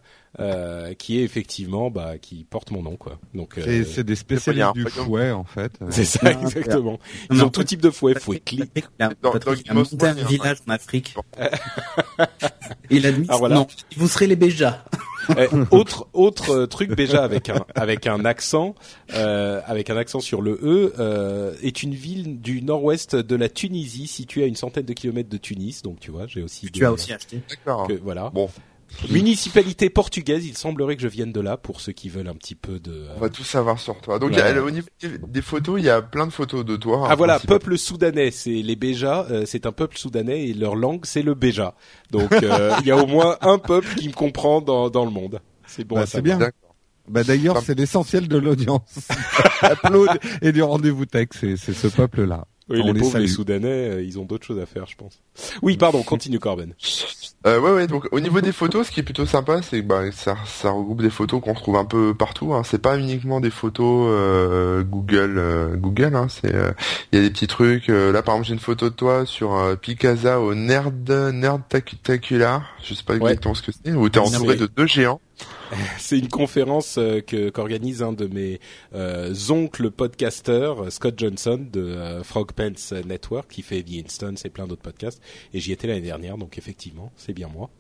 qui est effectivement bah qui porte mon nom quoi. Donc c'est des spécialistes du fouet en fait. C'est ça exactement. Ils ont tout type de fouet, fouet clic. Dans, un village en Afrique. Il a dit ah, non, vous serez les Béja. Eh, autre autre euh, truc déjà avec un avec un accent euh, avec un accent sur le e euh, est une ville du nord-ouest de la Tunisie située à une centaine de kilomètres de Tunis. Donc tu vois, j'ai aussi tu as aussi acheté. D'accord. Voilà. Bon. Municipalité portugaise, il semblerait que je vienne de là pour ceux qui veulent un petit peu de. On va tout savoir sur toi. Donc au niveau des photos, il y a plein de photos de toi. Ah voilà, peuple soudanais, c'est les Béja, euh, c'est un peuple soudanais et leur langue c'est le Béja. Donc euh, il y a au moins un peuple qui me comprend dans dans le monde. C'est bon. Bah, c'est bien. Bah d'ailleurs, c'est l'essentiel de l'audience. Upload et du rendez-vous tech, c'est c'est ce peuple-là. Oui, les les pauvres, les. Soudanais, euh, ils ont d'autres choses à faire, je pense. Oui, pardon, continue Corben. Euh, ouais, ouais. Donc au niveau des photos, ce qui est plutôt sympa, c'est que bah, ça, ça regroupe des photos qu'on retrouve un peu partout. Hein. C'est pas uniquement des photos euh, Google, euh, Google. Hein. C'est, euh, il y a des petits trucs. euh, là, par exemple, j'ai une photo de toi sur euh, Picasa au Nerd Nerd Tacular. Je sais pas Ouais. exactement ce que c'est. Où t'es Non, entouré de deux géants. C'est une conférence euh, que qu'organise un de mes euh, oncles podcasteurs, Scott Johnson de euh, Frog Pants Network, qui fait The Instance et plein d'autres podcasts. Et j'y étais l'année dernière, donc effectivement, c'est bien moi.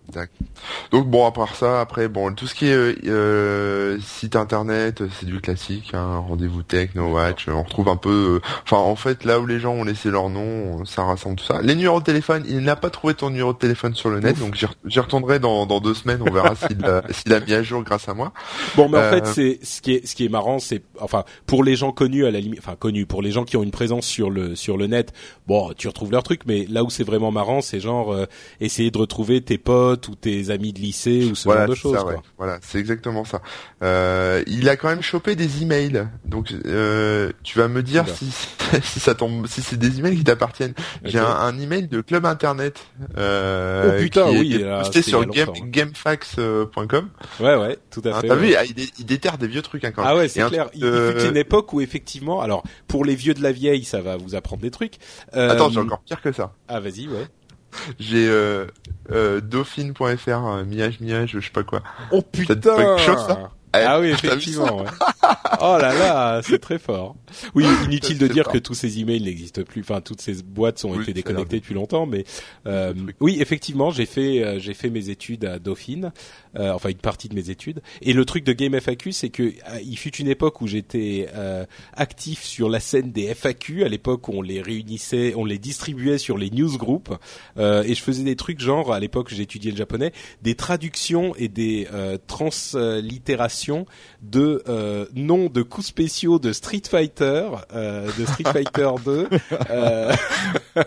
Donc bon, à part ça, après bon, tout ce qui est euh, euh, site internet, c'est du classique. Hein, Rendez-vous tech, no watch. On retrouve un peu. euh, Enfin, en fait, là où les gens ont laissé leur nom, ça rassemble tout ça. Les numéros de téléphone, il n'a pas trouvé ton numéro de téléphone sur le net, Ouf. donc j'y re- j'y retournerai dans, dans deux semaines. On verra s'il a, s'il a mis à jour grâce à moi. Bon, mais en Euh, fait, c'est ce qui est ce qui est marrant, c'est enfin pour les gens connus à la limite, enfin connus pour les gens qui ont une présence sur le sur le net. Bon, tu retrouves leur truc, mais là où c'est vraiment marrant, c'est genre euh, essayer de retrouver tes potes ou tes amis de lycée ou ce voilà, genre de choses. ouais. Voilà, c'est exactement ça. Euh, il a quand même chopé des emails. Donc, euh, tu vas me dire si si ça tombe, si c'est des emails qui t'appartiennent. J'ai un, un email de club internet. Euh, Oh, putain, qui oui, est posté c'est sur game, ouais. gamefax.com. Ouais, ouais, tout à Hein, fait. T'as ouais. vu, ah, il, dé- il déterre des vieux trucs hein, quand même. Ah ouais, c'est clair. truc Il, fut une époque où effectivement, alors pour les vieux de la vieille, ça va vous apprendre des trucs. Euh, Attends, j'ai encore pire que ça. Ah vas-y, ouais. J'ai euh, euh, dauphine.fr, euh, miage miage, je sais pas quoi. Oh quelque chose, ça? Ah oui, Eh, t'as vu effectivement. ouais. Oh là là, c'est très fort. Oui, inutile de dire que tous ces emails n'existent plus. Enfin, toutes ces boîtes ont Oui, été déconnectées depuis longtemps, mais euh, oui, effectivement, j'ai fait euh, j'ai fait mes études à Dauphine, euh, enfin une partie de mes études. Et le truc de Game FAQ, c'est que euh, il fut une époque où j'étais euh, actif sur la scène des FAQ. À l'époque, où on les réunissait, on les distribuait sur les newsgroups, euh, et je faisais des trucs genre à l'époque j'étudiais le japonais, des traductions et des euh, de euh, noms de coups spéciaux de Street Fighter, euh, de Street Fighter 2, euh,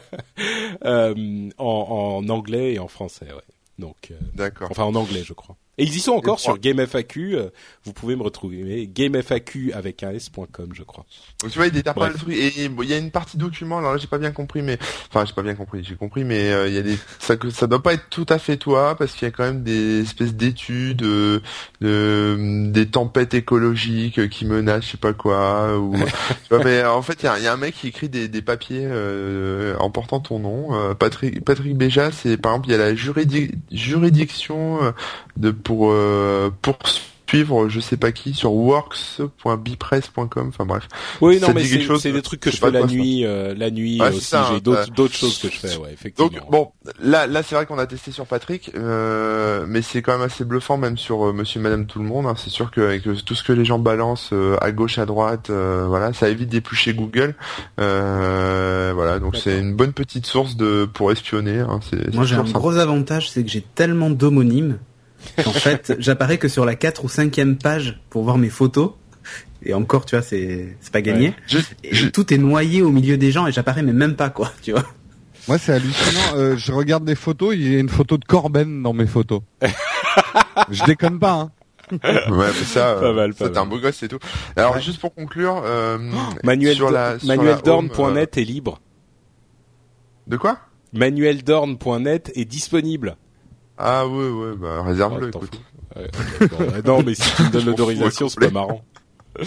euh, en, en anglais et en français. Ouais. Donc, D'accord. enfin en anglais, je crois. Et ils y sont encore sur GameFAQ. euh, vous pouvez me retrouver GameFAQ avec un s.com, je crois. Tu vois, il déterre pas le truc. Et il y a une partie document. Alors là, j'ai pas bien compris, mais enfin, j'ai pas bien compris. J'ai compris, mais euh, il y a des ça que ça doit pas être tout à fait toi parce qu'il y a quand même des espèces d'études, euh, de des tempêtes écologiques qui menacent, je sais pas quoi. Ou tu vois, mais en fait, il y a, y a un mec qui écrit des, des papiers euh, en portant ton nom. Euh, Patrick Patrick Béja, c'est par exemple, il y a la juridi- juridiction de pour euh, poursuivre je sais pas qui sur works.bipress.com enfin bref Oui, Ça non, mais dit quelque c'est chose c'est des trucs que Je fais pas la nuit, euh, la nuit euh, aussi. ça, J'ai hein, d'autres choses que je fais, ouais, effectivement. Donc bon, là, là c'est vrai qu'on a testé sur Patrick, euh, mais c'est quand même assez bluffant même sur euh, Monsieur, et Madame, tout le monde. hein. C'est sûr qu'avec euh, tout ce que les gens balancent euh, à gauche, à droite, euh, voilà, ça évite d'éplucher Google. Euh, voilà, donc c'est une bonne petite source de pour espionner. hein. C'est- c'est Moi j'ai un sympa. gros avantage, c'est que j'ai tellement d'homonymes qu'en fait j'apparais que sur la 4 ou 5e page pour voir mes photos. Et encore, tu vois, c'est c'est pas gagné. Je- Et je- tout est noyé au milieu des gens et j'apparais mais même pas quoi, tu vois. Moi, c'est hallucinant. Euh, je regarde des photos, il y a une photo de Corben dans mes photos. je déconne pas. Hein. ouais, mais ça, Pas euh, mal, pas ça, t'es un beau gosse, c'est tout. Alors juste pour conclure, euh, Manuel sur la sur la manueldorn.net est libre. de quoi? Manueldorn.net est disponible. Ah ouais, ouais, bah réserve-le, Ouais. Ouais, ouais, non, mais si tu me donnes l'autorisation, c'est pas marrant.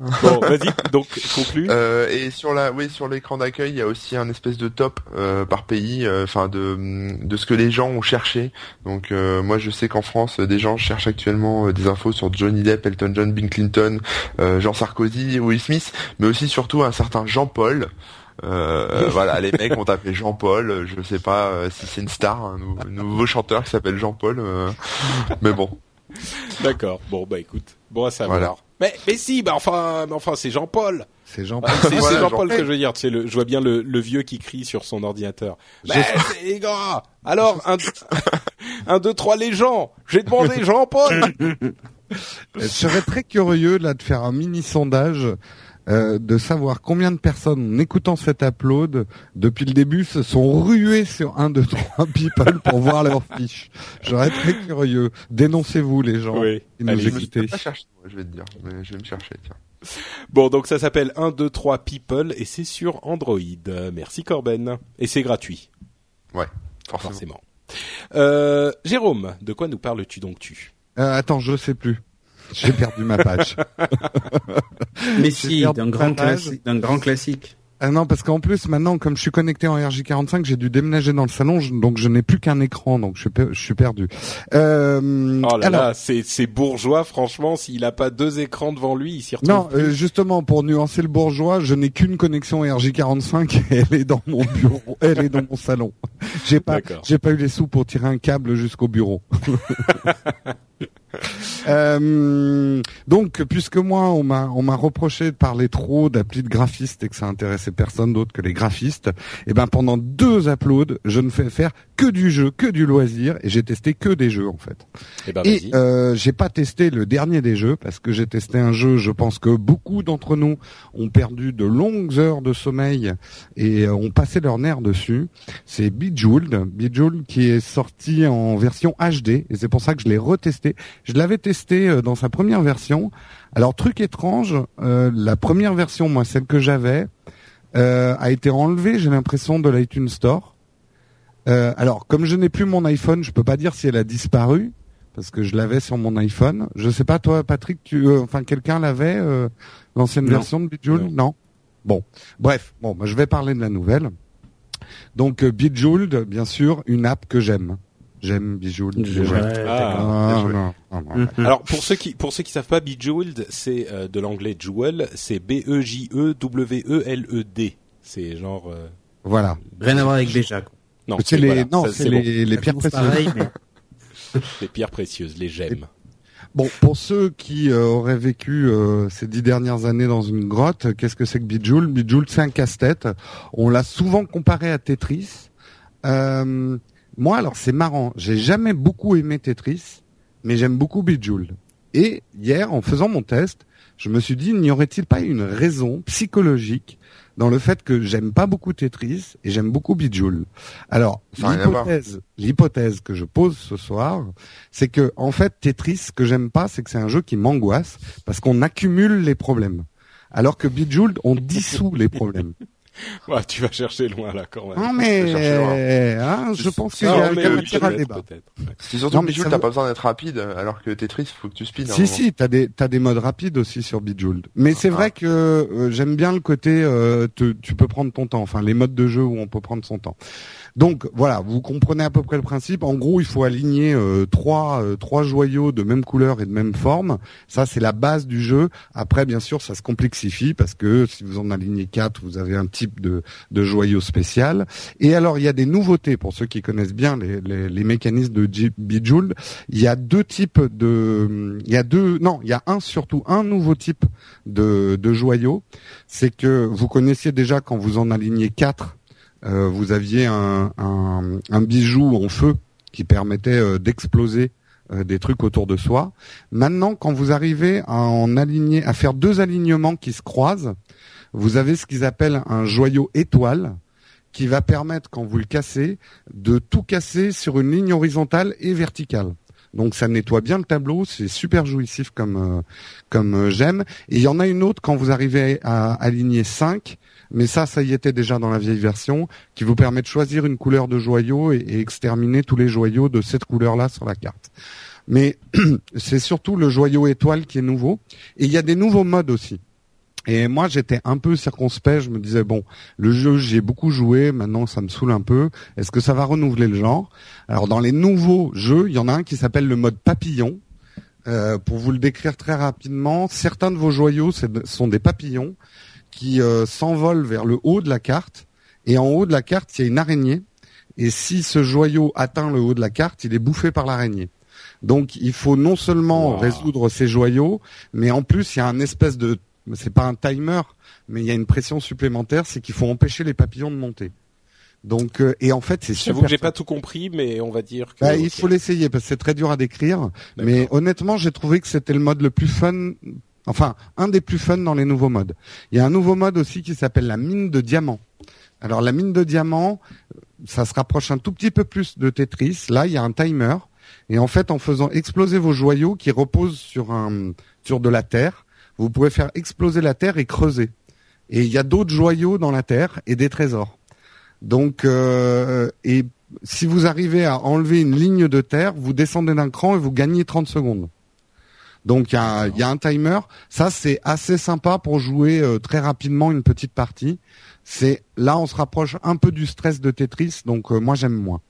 bon, vas-y, donc conclue. Euh, et sur la, oui, sur l'écran d'accueil, il y a aussi un espèce de top euh, par pays, euh, enfin de de ce que les gens ont cherché. Donc euh, moi, je sais qu'en France, des gens cherchent actuellement euh, des infos sur Johnny Depp, Elton John, Bill Clinton, euh, Jean Sarkozy, Will Smith, mais aussi surtout un certain Jean-Paul. Euh, voilà, les mecs ont tapé Jean-Paul. euh, Je sais pas euh, si c'est une star, un, nou- un nouveau chanteur qui s'appelle Jean-Paul, euh, mais bon. D'accord. Bon, bah écoute, bon à savoir. Voilà. Mais mais si, bah enfin, mais enfin, c'est Jean-Paul. C'est Jean. Bah, c'est Voilà, Jean-Paul Jean-Paul. que je veux dire. Tu sais, le, je vois bien le, le vieux qui crie sur son ordinateur. Bah, c'est les gars. Alors un, un, deux, trois, les gens. J'ai demandé Jean-Paul. Je serais très curieux là de faire un mini sondage. Euh, de savoir combien de personnes en écoutant cet upload depuis le début se sont ruées sur 1, 2, 3 people pour voir leurs fiches. Je serais très curieux. Dénoncez-vous les gens oui. qui nous Allez, Je me écoutez. pas cherché, moi, je vais te dire, mais je vais me chercher. Tiens. Bon, donc ça s'appelle 1, 2, 3 People et c'est sur Android. Merci Corben. Et c'est gratuit, Ouais, forcément. forcément. Euh, Jérôme, de quoi nous parles-tu donc tu? Euh, attends, je sais plus. J'ai perdu ma page. Mais si, d'un grand d'un grand classique. Ah non, parce qu'en plus maintenant, comme je suis connecté en RJ45, j'ai dû déménager dans le salon, je- donc je n'ai plus qu'un écran, donc je suis, per- je suis perdu. Euh, Oh là alors, là, c'est c'est bourgeois, franchement, s'il a pas deux écrans devant lui, il s'y retrouve. non, euh, justement pour nuancer le bourgeois, je n'ai qu'une connexion RJ45 et elle est dans mon bureau, elle est dans mon salon. J'ai pas, j'ai pas eu les sous pour tirer un câble jusqu'au bureau. Euh, donc, puisque moi, on m'a, on m'a reproché de parler trop d'applis de graphistes et que ça intéressait personne d'autre que les graphistes, et ben pendant deux uploads, je ne fais faire que du jeu, que du loisir, et j'ai testé que des jeux en fait. Eh ben, Et euh, j'ai pas testé le dernier des jeux parce que j'ai testé un jeu. Je pense que beaucoup d'entre nous ont perdu de longues heures de sommeil et euh, ont passé leur nerf dessus. C'est Bejeweled, Bejeweled qui est sorti en version HD et c'est pour ça que je l'ai retesté. Je l'avais testé euh, dans sa première version. Alors truc étrange, euh, la première version, moi celle que j'avais, euh, a été enlevée. J'ai l'impression de l'iTunes Store. Euh, alors, comme je n'ai plus mon iPhone, je peux pas dire si elle a disparu parce que je l'avais sur mon iPhone. Je sais pas toi, Patrick, tu, enfin quelqu'un l'avait l'ancienne version de Bejeweled Non. Non. Bon, bref, bon, bah, je vais parler de la nouvelle. Donc Bejeweled, bien sûr, une app que j'aime. J'aime Bejeweled. Ah. Ah. Mhm. Alors pour ceux qui pour ceux qui savent pas, Bejeweled, c'est euh, de l'anglais jewel, c'est B E J E W E L E D. C'est genre euh, Voilà. Rien à voir avec quoi. non, C'est les, voilà, non, c'est bon. les, les Ça pierres précieuses. pareil, mais- les pierres précieuses, les gemmes. Bon, pour ceux qui euh, auraient vécu euh, ces dix dernières années dans une grotte, qu'est-ce que c'est que Bejeweled Bejeweled, c'est un casse-tête. On l'a souvent comparé à Tetris. Euh, moi, alors c'est marrant, j'ai jamais beaucoup aimé Tetris, mais j'aime beaucoup Bejeweled. Et hier, en faisant mon test, je me suis dit, n'y aurait-il pas une raison psychologique dans le fait que j'aime pas beaucoup Tetris et j'aime beaucoup Bejeweled? Alors, l'hypothèse, l'hypothèse que je pose ce soir, c'est que en fait Tetris, ce que j'aime pas, c'est que c'est un jeu qui m'angoisse parce qu'on accumule les problèmes. Alors que Bejeweled, on dissout les problèmes. Ouais, tu vas chercher loin là quand même. Non mais loin. hein, je pense qu'il y a, matière à débat. C'est surtout Non, que t'as vaut- pas besoin d'être rapide, alors que Tetris, faut que tu speed. un Si si, t'as des t'as des modes rapides aussi sur Bejeweled. Mais c'est Ah. vrai que euh, j'aime bien le côté euh, te- tu peux prendre ton temps. Enfin les modes de jeu où on peut prendre son temps. Donc voilà, vous comprenez à peu près le principe. En gros, il faut aligner euh, trois euh, trois joyaux de même couleur et de même forme. Ça c'est la base du jeu. Après bien sûr, ça se complexifie parce que si vous en alignez quatre, vous avez un type de de joyau spécial. Et alors il y a des nouveautés pour ceux qui connaissent bien les les, mécanismes de J- Bejeweled. Il y a deux types de, il y a deux, non, il y a un surtout un nouveau type de, de joyaux. C'est que vous connaissiez déjà quand vous en alignez quatre, euh, vous aviez un, bijou en feu qui permettait euh, d'exploser euh, des trucs autour de soi. Maintenant, quand vous arrivez à en aligner, à faire deux alignements qui se croisent, vous avez ce qu'ils appellent un joyau étoile qui va permettre, quand vous le cassez, de tout casser sur une ligne horizontale et verticale. Donc ça nettoie bien le tableau, c'est super jouissif comme euh, comme euh, j'aime. Et il y en a une autre quand vous arrivez à aligner 5, mais ça, ça y était déjà dans la vieille version, qui vous permet de choisir une couleur de joyau et, et exterminer tous les joyaux de cette couleur-là sur la carte. Mais c'est surtout le joyau étoile qui est nouveau. Et il y a des nouveaux modes aussi. Et moi, j'étais un peu circonspect. Je me disais bon, le jeu, j'y ai beaucoup joué. Maintenant, ça me saoule un peu. Est-ce que ça va renouveler le genre? Alors, dans les nouveaux jeux, il y en a un qui s'appelle le mode papillon. Euh, pour vous le décrire très rapidement, certains de vos joyaux c'est- sont des papillons qui euh, s'envolent vers le haut de la carte. Et en haut de la carte, il y a une araignée. Et si ce joyau atteint le haut de la carte, il est bouffé par l'araignée. Donc, il faut non seulement Wow. résoudre ces joyaux, mais en plus, il y a un espèce de c'est pas un timer, mais il y a une pression supplémentaire, c'est qu'il faut empêcher les papillons de monter. Donc euh, et en fait c'est J'avoue super. que j'ai pas tout compris, mais on va dire que. Bah, Il faut l'essayer parce que c'est très dur à décrire. Mais honnêtement, j'ai trouvé que c'était le mode le plus fun. Enfin, un des plus fun dans les nouveaux modes. Il y a un nouveau mode aussi qui s'appelle la mine de diamants. Alors la mine de diamants, ça se rapproche un tout petit peu plus de Tetris. Là, il y a un timer. Et en fait, en faisant exploser vos joyaux qui reposent sur un sur de la terre, vous pouvez faire exploser la terre et creuser. Et il y a d'autres joyaux dans la terre et des trésors. Donc, euh, et si vous arrivez à enlever une ligne de terre, vous descendez d'un cran et vous gagnez 30 secondes. Donc il y a, un timer. Ça c'est assez sympa pour jouer euh, très rapidement une petite partie. C'est là on se rapproche un peu du stress de Tetris, donc euh, moi j'aime moins.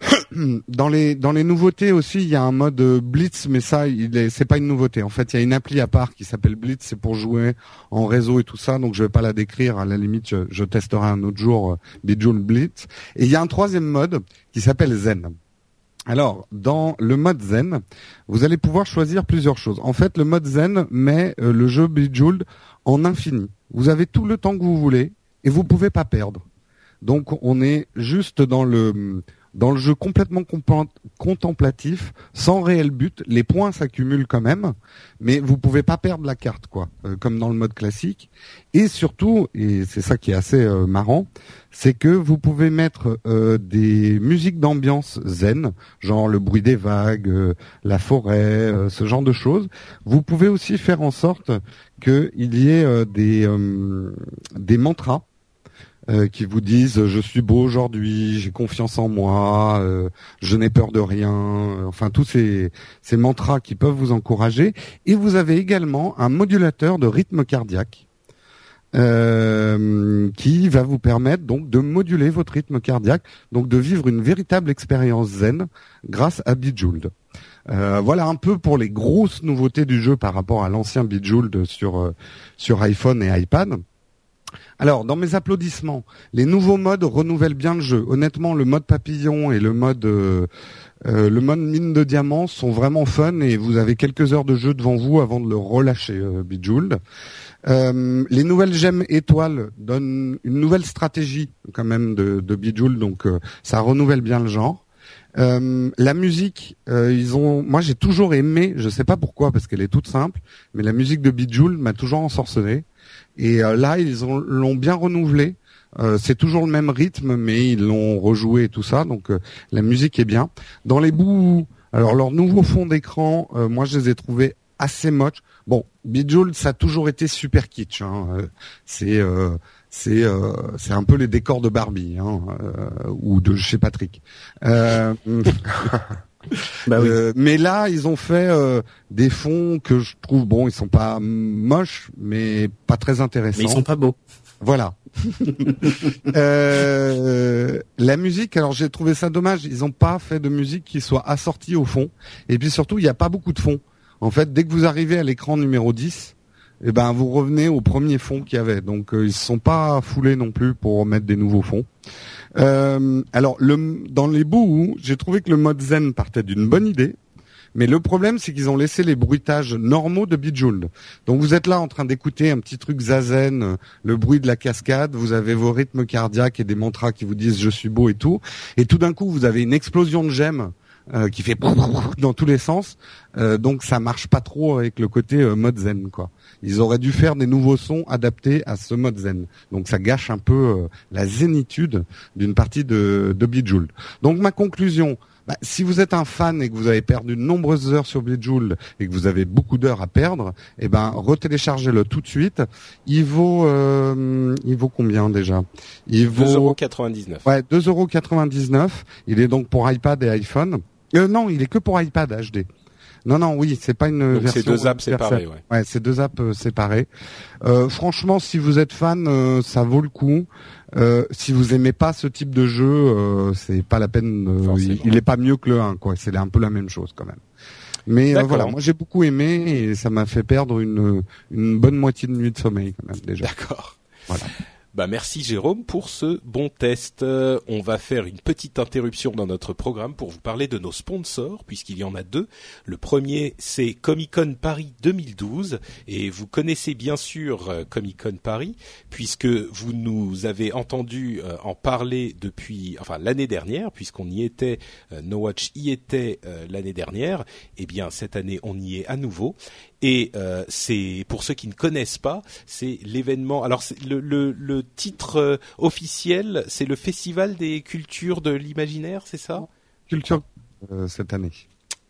dans les dans les nouveautés aussi, il y a un mode euh, Blitz, mais ça, il est, c'est pas une nouveauté. En fait, il y a une appli à part qui s'appelle Blitz, c'est pour jouer en réseau et tout ça. Donc je vais pas la décrire. À la limite, je, testerai un autre jour euh, Blitz. Et il y a un troisième mode qui s'appelle Zen. Alors, dans le mode Zen, vous allez pouvoir choisir plusieurs choses. En fait, le mode Zen met euh, le jeu Bejeweled en infini. Vous avez tout le temps que vous voulez et vous pouvez pas perdre. Donc, on est juste dans le dans le jeu complètement contemplatif, sans réel but, les points s'accumulent quand même, mais vous pouvez pas perdre la carte, quoi, euh, comme dans le mode classique. Et surtout, et c'est ça qui est assez euh, marrant, c'est que vous pouvez mettre euh, des musiques d'ambiance zen, genre le bruit des vagues, la forêt, ce genre de choses. Vous pouvez aussi faire en sorte qu'il y ait des des mantras euh, qui vous disent je suis beau aujourd'hui, j'ai confiance en moi, euh, je n'ai peur de rien, euh, enfin tous ces, ces mantras qui peuvent vous encourager. Et vous avez également un modulateur de rythme cardiaque. qui va vous permettre donc de moduler votre rythme cardiaque, donc de vivre une véritable expérience zen grâce à Bejeweled. voilà un peu pour les grosses nouveautés du jeu par rapport à l'ancien Bejeweled sur sur iPhone et iPad. Alors, dans mes applaudissements, les nouveaux modes renouvellent bien le jeu. Honnêtement, le mode papillon et le mode euh, euh, le mode mine de diamants sont vraiment fun et vous avez quelques heures de jeu devant vous avant de le relâcher, euh. Euh, les nouvelles gemmes étoiles donnent une nouvelle stratégie quand même de, de donc ça renouvelle bien le genre. la musique, ils ont. Moi, j'ai toujours aimé. Je sais pas pourquoi, parce qu'elle est toute simple, mais la musique de Bejeweled m'a toujours ensorcelé. Et euh, là, ils l'ont bien renouvelé. Euh, c'est toujours le même rythme, mais ils l'ont rejoué et tout ça. Donc euh, la musique est bien. Dans les bouts, alors leur nouveau fond d'écran, moi je les ai trouvés assez moches. Bon, Bejeweled, ça a toujours été super kitsch. Hein. C'est c'est c'est un peu les décors de Barbie hein, ou de chez Patrick. Bah euh, mais là, ils ont fait euh, des fonds que je trouve bon, ils sont pas moches, mais pas très intéressants. Mais ils sont pas beaux. Voilà. euh, la musique, alors j'ai trouvé ça dommage. Ils n'ont pas fait de musique qui soit assortie au fond. Et puis surtout, il n'y a pas beaucoup de fonds. En fait, dès que vous arrivez à l'écran numéro 10, eh ben vous revenez au premier fond qu'il y avait. Donc euh, ils se sont pas foulés non plus pour mettre des nouveaux fonds. Euh, alors, dans les bouts, j'ai trouvé que le mode zen partait d'une bonne idée. Mais le problème, c'est qu'ils ont laissé les bruitages normaux de Bejeweled. Donc vous êtes là en train d'écouter un petit truc zazen, le bruit de la cascade, vous avez vos rythmes cardiaques et des mantras qui vous disent je suis beau et tout. Et tout d'un coup, vous avez une explosion de gemmes euh, qui fait dans tous les sens. Euh, donc ça marche pas trop avec le côté mode zen quoi. Ils auraient dû faire des nouveaux sons adaptés à ce mode zen. Donc ça gâche un peu euh, la zénitude d'une partie de, de Bejeweled. Donc ma conclusion, bah, si vous êtes un fan et que vous avez perdu de nombreuses heures sur Bejeweled et que vous avez beaucoup d'heures à perdre, eh ben retéléchargez-le tout de suite. Il vaut euh, il vaut combien déjà? Il vaut 2,99€. Ouais, 2,99€. Il est donc pour iPad et iPhone. Euh, non, il est que pour iPad HD. Non, non, oui, c'est pas une version. C'est deux apps séparées, ouais. Ouais, c'est deux apps euh, séparées. Euh, franchement, si vous êtes fan, euh, ça vaut le coup. Euh, si vous aimez pas ce type de jeu, euh, c'est pas la peine. Il, il, est pas mieux que le 1, quoi. C'est un peu la même chose quand même. Mais voilà, moi j'ai beaucoup aimé et ça m'a fait perdre une, une bonne moitié de nuit de sommeil quand même déjà. D'accord. Voilà. Bah merci Jérôme pour ce bon test. Euh, on va faire une petite interruption dans notre programme pour vous parler de nos sponsors puisqu'il y en a deux. Le premier c'est Comic Con Paris 2012 et vous connaissez bien sûr euh, Comic Con Paris puisque vous nous avez entendu euh, en parler depuis enfin l'année dernière puisqu'on y était No Watch y était l'année dernière. Eh bien cette année on y est à nouveau et euh, c'est pour ceux qui ne connaissent pas, c'est l'événement. Alors le, le, le, titre euh, officiel, c'est le Festival des cultures de l'imaginaire, c'est ça? Culture euh, cette année.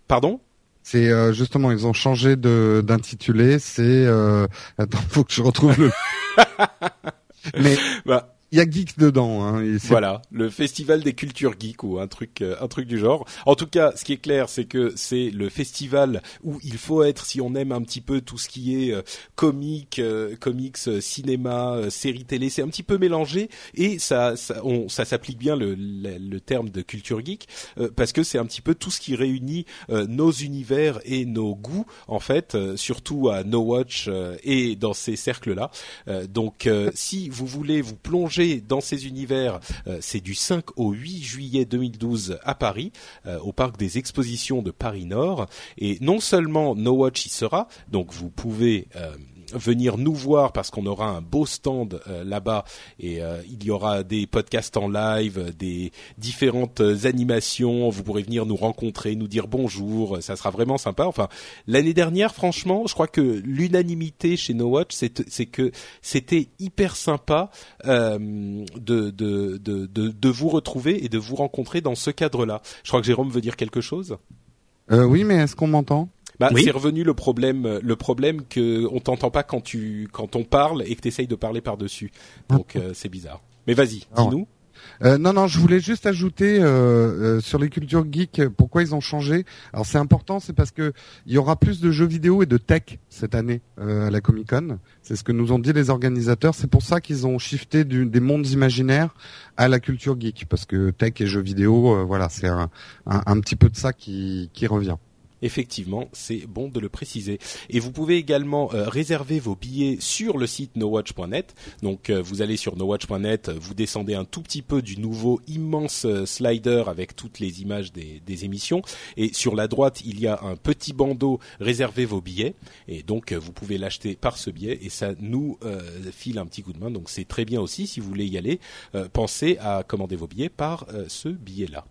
Pardon? C'est euh, justement, ils ont changé de d'intitulé. C'est euh... attends, faut que je retrouve le. Mais Bah, y a geek dedans. Hein, Voilà, le festival des cultures geeks ou un truc, euh, un truc du genre. En tout cas, ce qui est clair, c'est que c'est le festival où il faut être si on aime un petit peu tout ce qui est euh, comique, euh, comics, euh, cinéma, euh, séries télé. C'est un petit peu mélangé et ça, ça, ça s'applique bien le, le, le terme de culture geek euh, parce que c'est un petit peu tout ce qui réunit nos univers et nos goûts en fait, surtout à No Watch et dans ces cercles-là. Euh, donc, si vous voulez vous plonger dans ces univers, euh, c'est du 5 au 8 juillet 2012 à Paris, euh, au parc des expositions de Paris Nord. Et non seulement No Watch y sera, donc vous pouvez euh, venir nous voir parce qu'on aura un beau stand euh, là-bas et euh, il y aura des podcasts en live, des différentes euh, animations. Vous pourrez venir nous rencontrer, nous dire bonjour. Ça sera vraiment sympa. Enfin, l'année dernière, franchement, je crois que l'unanimité chez No Watch, c'est que c'était hyper sympa euh, de, de, de, de, de vous retrouver et de vous rencontrer dans ce cadre-là. Je crois que Jérôme veut dire quelque chose? Euh, oui, mais est-ce qu'on m'entend? Bah, Oui. c'est revenu le problème, le problème que on t'entend pas quand tu quand on parle et que tu essayes de parler par dessus. Donc euh, c'est bizarre. Mais vas-y, Ah dis-nous. Euh, non, non, je voulais juste ajouter euh, euh, sur les cultures geeks pourquoi ils ont changé. Alors c'est important, c'est parce que il y aura plus de jeux vidéo et de tech cette année euh, à la Comic Con. C'est ce que nous ont dit les organisateurs. C'est pour ça qu'ils ont shifté du- des mondes imaginaires à la culture geek, parce que tech et jeux vidéo, euh, voilà, c'est un, un, un petit peu de ça qui, qui revient. Effectivement, c'est bon de le préciser. Et vous pouvez également euh, réserver vos billets sur le site nowatch.net. Donc euh, vous allez sur nowatch.net, vous descendez un tout petit peu du nouveau immense euh, slider avec toutes les images des, des émissions. Et sur la droite, il y a un petit bandeau réservez vos billets. Et donc euh, vous pouvez l'acheter par ce biais et ça nous euh, file un petit coup de main. Donc c'est très bien aussi si vous voulez y aller. euh, pensez à commander vos billets par euh, ce billet-là.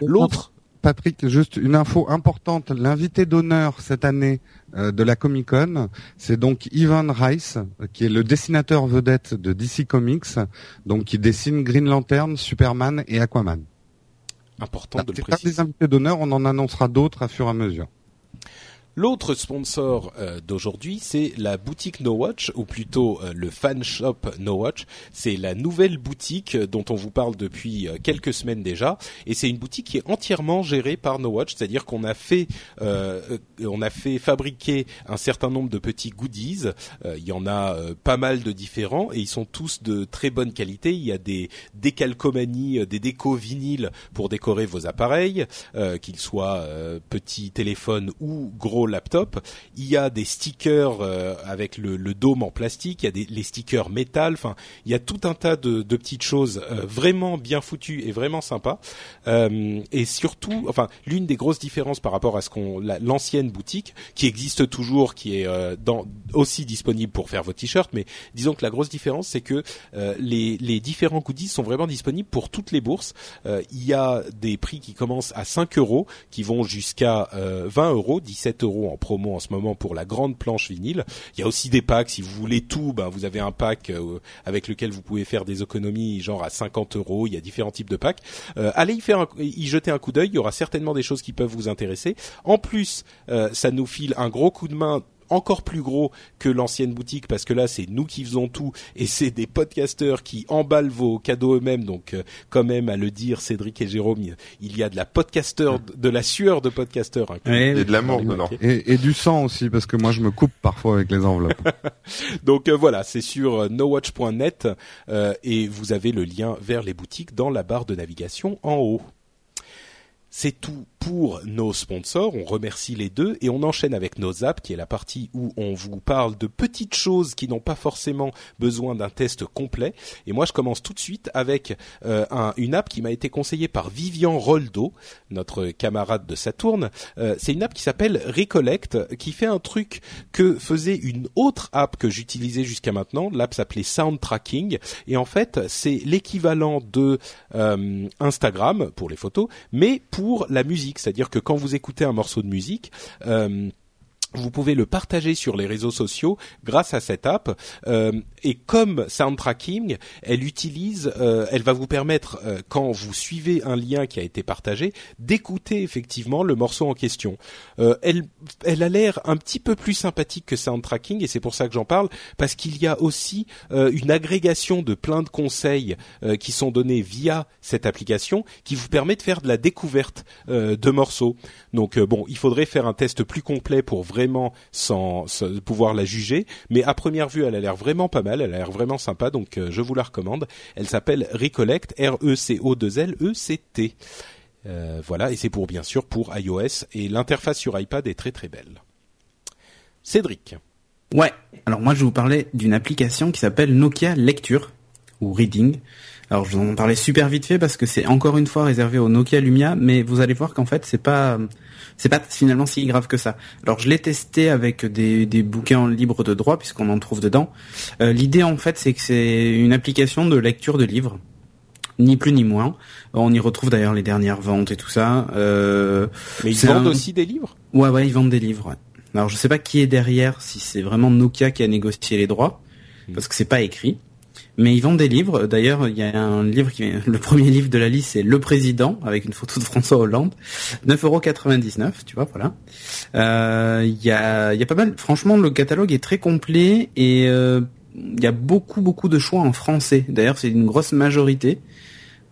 L'autre Patrick, juste une info importante. L'invité d'honneur cette année euh, de la Comic Con, c'est donc Ivan Rice, qui est le dessinateur vedette de DC Comics, donc qui dessine Green Lantern, Superman et Aquaman. important de le C'est un préciser. des invités d'honneur, on en annoncera d'autres à fur et à mesure. L'autre sponsor euh, d'aujourd'hui, c'est la boutique No Watch, ou plutôt euh, le fan shop No Watch. C'est la nouvelle boutique euh, dont on vous parle depuis quelques semaines déjà, et c'est une boutique qui est entièrement gérée par No Watch, c'est-à-dire qu'on a fait, on a fait fabriquer un certain nombre de petits goodies. Il y en a pas mal de différents, et ils sont tous de très bonne qualité. Il y a des décalcomanies, des décos vinyles pour décorer vos appareils, qu'ils soient petits téléphones ou gros laptops. Il y a des stickers euh, avec le, dôme en plastique, il y a des, stickers métal. Enfin, il y a tout un tas de, petites choses euh, vraiment bien foutues et vraiment sympas. Euh, et surtout, enfin, l'une des grosses différences par rapport à ce qu'on la- l'ancienne boutique, qui existe toujours, qui est aussi disponible pour faire vos t-shirts, mais disons que la grosse différence, c'est que les, les différents goodies sont vraiment disponibles pour toutes les bourses. Il y a des prix qui commencent à 5 euros, qui vont jusqu'à euh, 20 euros, 17 euros en promo en ce moment pour la grande planche vinyle. Il y a aussi des packs, si vous voulez tout, ben vous avez un pack euh, avec lequel vous pouvez faire des économies, genre à 50 euros. Il y a différents types de packs. Euh, allez y faire, y jeter un coup d'œil. Il y aura certainement des choses qui peuvent vous intéresser. En plus, euh, ça nous file un gros coup de main encore plus gros que l'ancienne boutique parce que là c'est nous qui faisons tout et c'est des podcasteurs qui emballent vos cadeaux eux-mêmes donc euh, quand même à le dire Cédric et Jérôme il y a de la podcasteur de la sueur de podcasteur hein, Et de l'amour dedans. Et, et du sang aussi, parce que moi je me coupe parfois avec les enveloppes. donc euh, voilà c'est sur euh, nowatch.net euh, et vous avez le lien vers les boutiques dans la barre de navigation en haut c'est tout pour nos sponsors. On remercie les deux et on enchaîne avec nos apps, qui est la partie où on vous parle de petites choses qui n'ont pas forcément besoin d'un test complet. Et moi, je commence tout de suite avec euh, un- une app qui m'a été conseillée par Vivian Roldo, notre camarade de Saturne. Euh, c'est une app qui s'appelle Recollect, qui fait un truc que faisait une autre app que j'utilisais jusqu'à maintenant. L'app s'appelait Sound Tracking et en fait, c'est l'équivalent de euh, Instagram pour les photos, mais pour la musique. C'est-à-dire que quand vous écoutez un morceau de musique, euh, vous pouvez le partager sur les réseaux sociaux grâce à cette app. Euh, et comme Soundtracking, elle utilise, euh, elle va vous permettre euh, quand vous suivez un lien qui a été partagé, d'écouter effectivement le morceau en question. elle, elle a l'air un petit peu plus sympathique que Soundtracking et c'est pour ça que j'en parle parce qu'il y a aussi une agrégation de plein de conseils qui sont donnés via cette application qui vous permet de faire de la découverte de morceaux. Donc bon, il faudrait faire un test plus complet pour vraiment sans, pouvoir la juger, mais à première vue, elle a l'air vraiment pas mal, elle a l'air vraiment sympa, donc euh, je vous la recommande. Elle s'appelle Recollect, R-E-C-O-2-L-E-C-T. Euh, voilà, et c'est pour bien sûr pour iOS et l'interface sur iPad est très très belle. Cédric. Ouais. Alors moi je vous parler d'une application qui s'appelle Nokia Lecture ou Reading. Alors je vous en parlais super vite fait parce que c'est encore une fois réservé au Nokia Lumia, mais vous allez voir qu'en fait c'est pas c'est pas finalement si grave que ça. Alors je l'ai testé avec des, des bouquins libres de droit puisqu'on en trouve dedans. Euh, l'idée en fait c'est que c'est une application de lecture de livres ni plus ni moins. On y retrouve d'ailleurs les dernières ventes et tout ça. Euh, Mais ils vendent aussi des livres? Ouais, ouais, ils vendent des livres. Alors je sais pas qui est derrière, si c'est vraiment Nokia qui a négocié les droits, hmm. parce que c'est pas écrit. Mais ils vendent des livres. D'ailleurs, il y a un livre qui, le premier livre de la liste, c'est Le Président avec une photo de François Hollande, 9,99€, tu vois, voilà. Euh, il y a, y a pas mal. Franchement, le catalogue est très complet et euh, il y a beaucoup, beaucoup de choix en français. D'ailleurs, c'est une grosse majorité.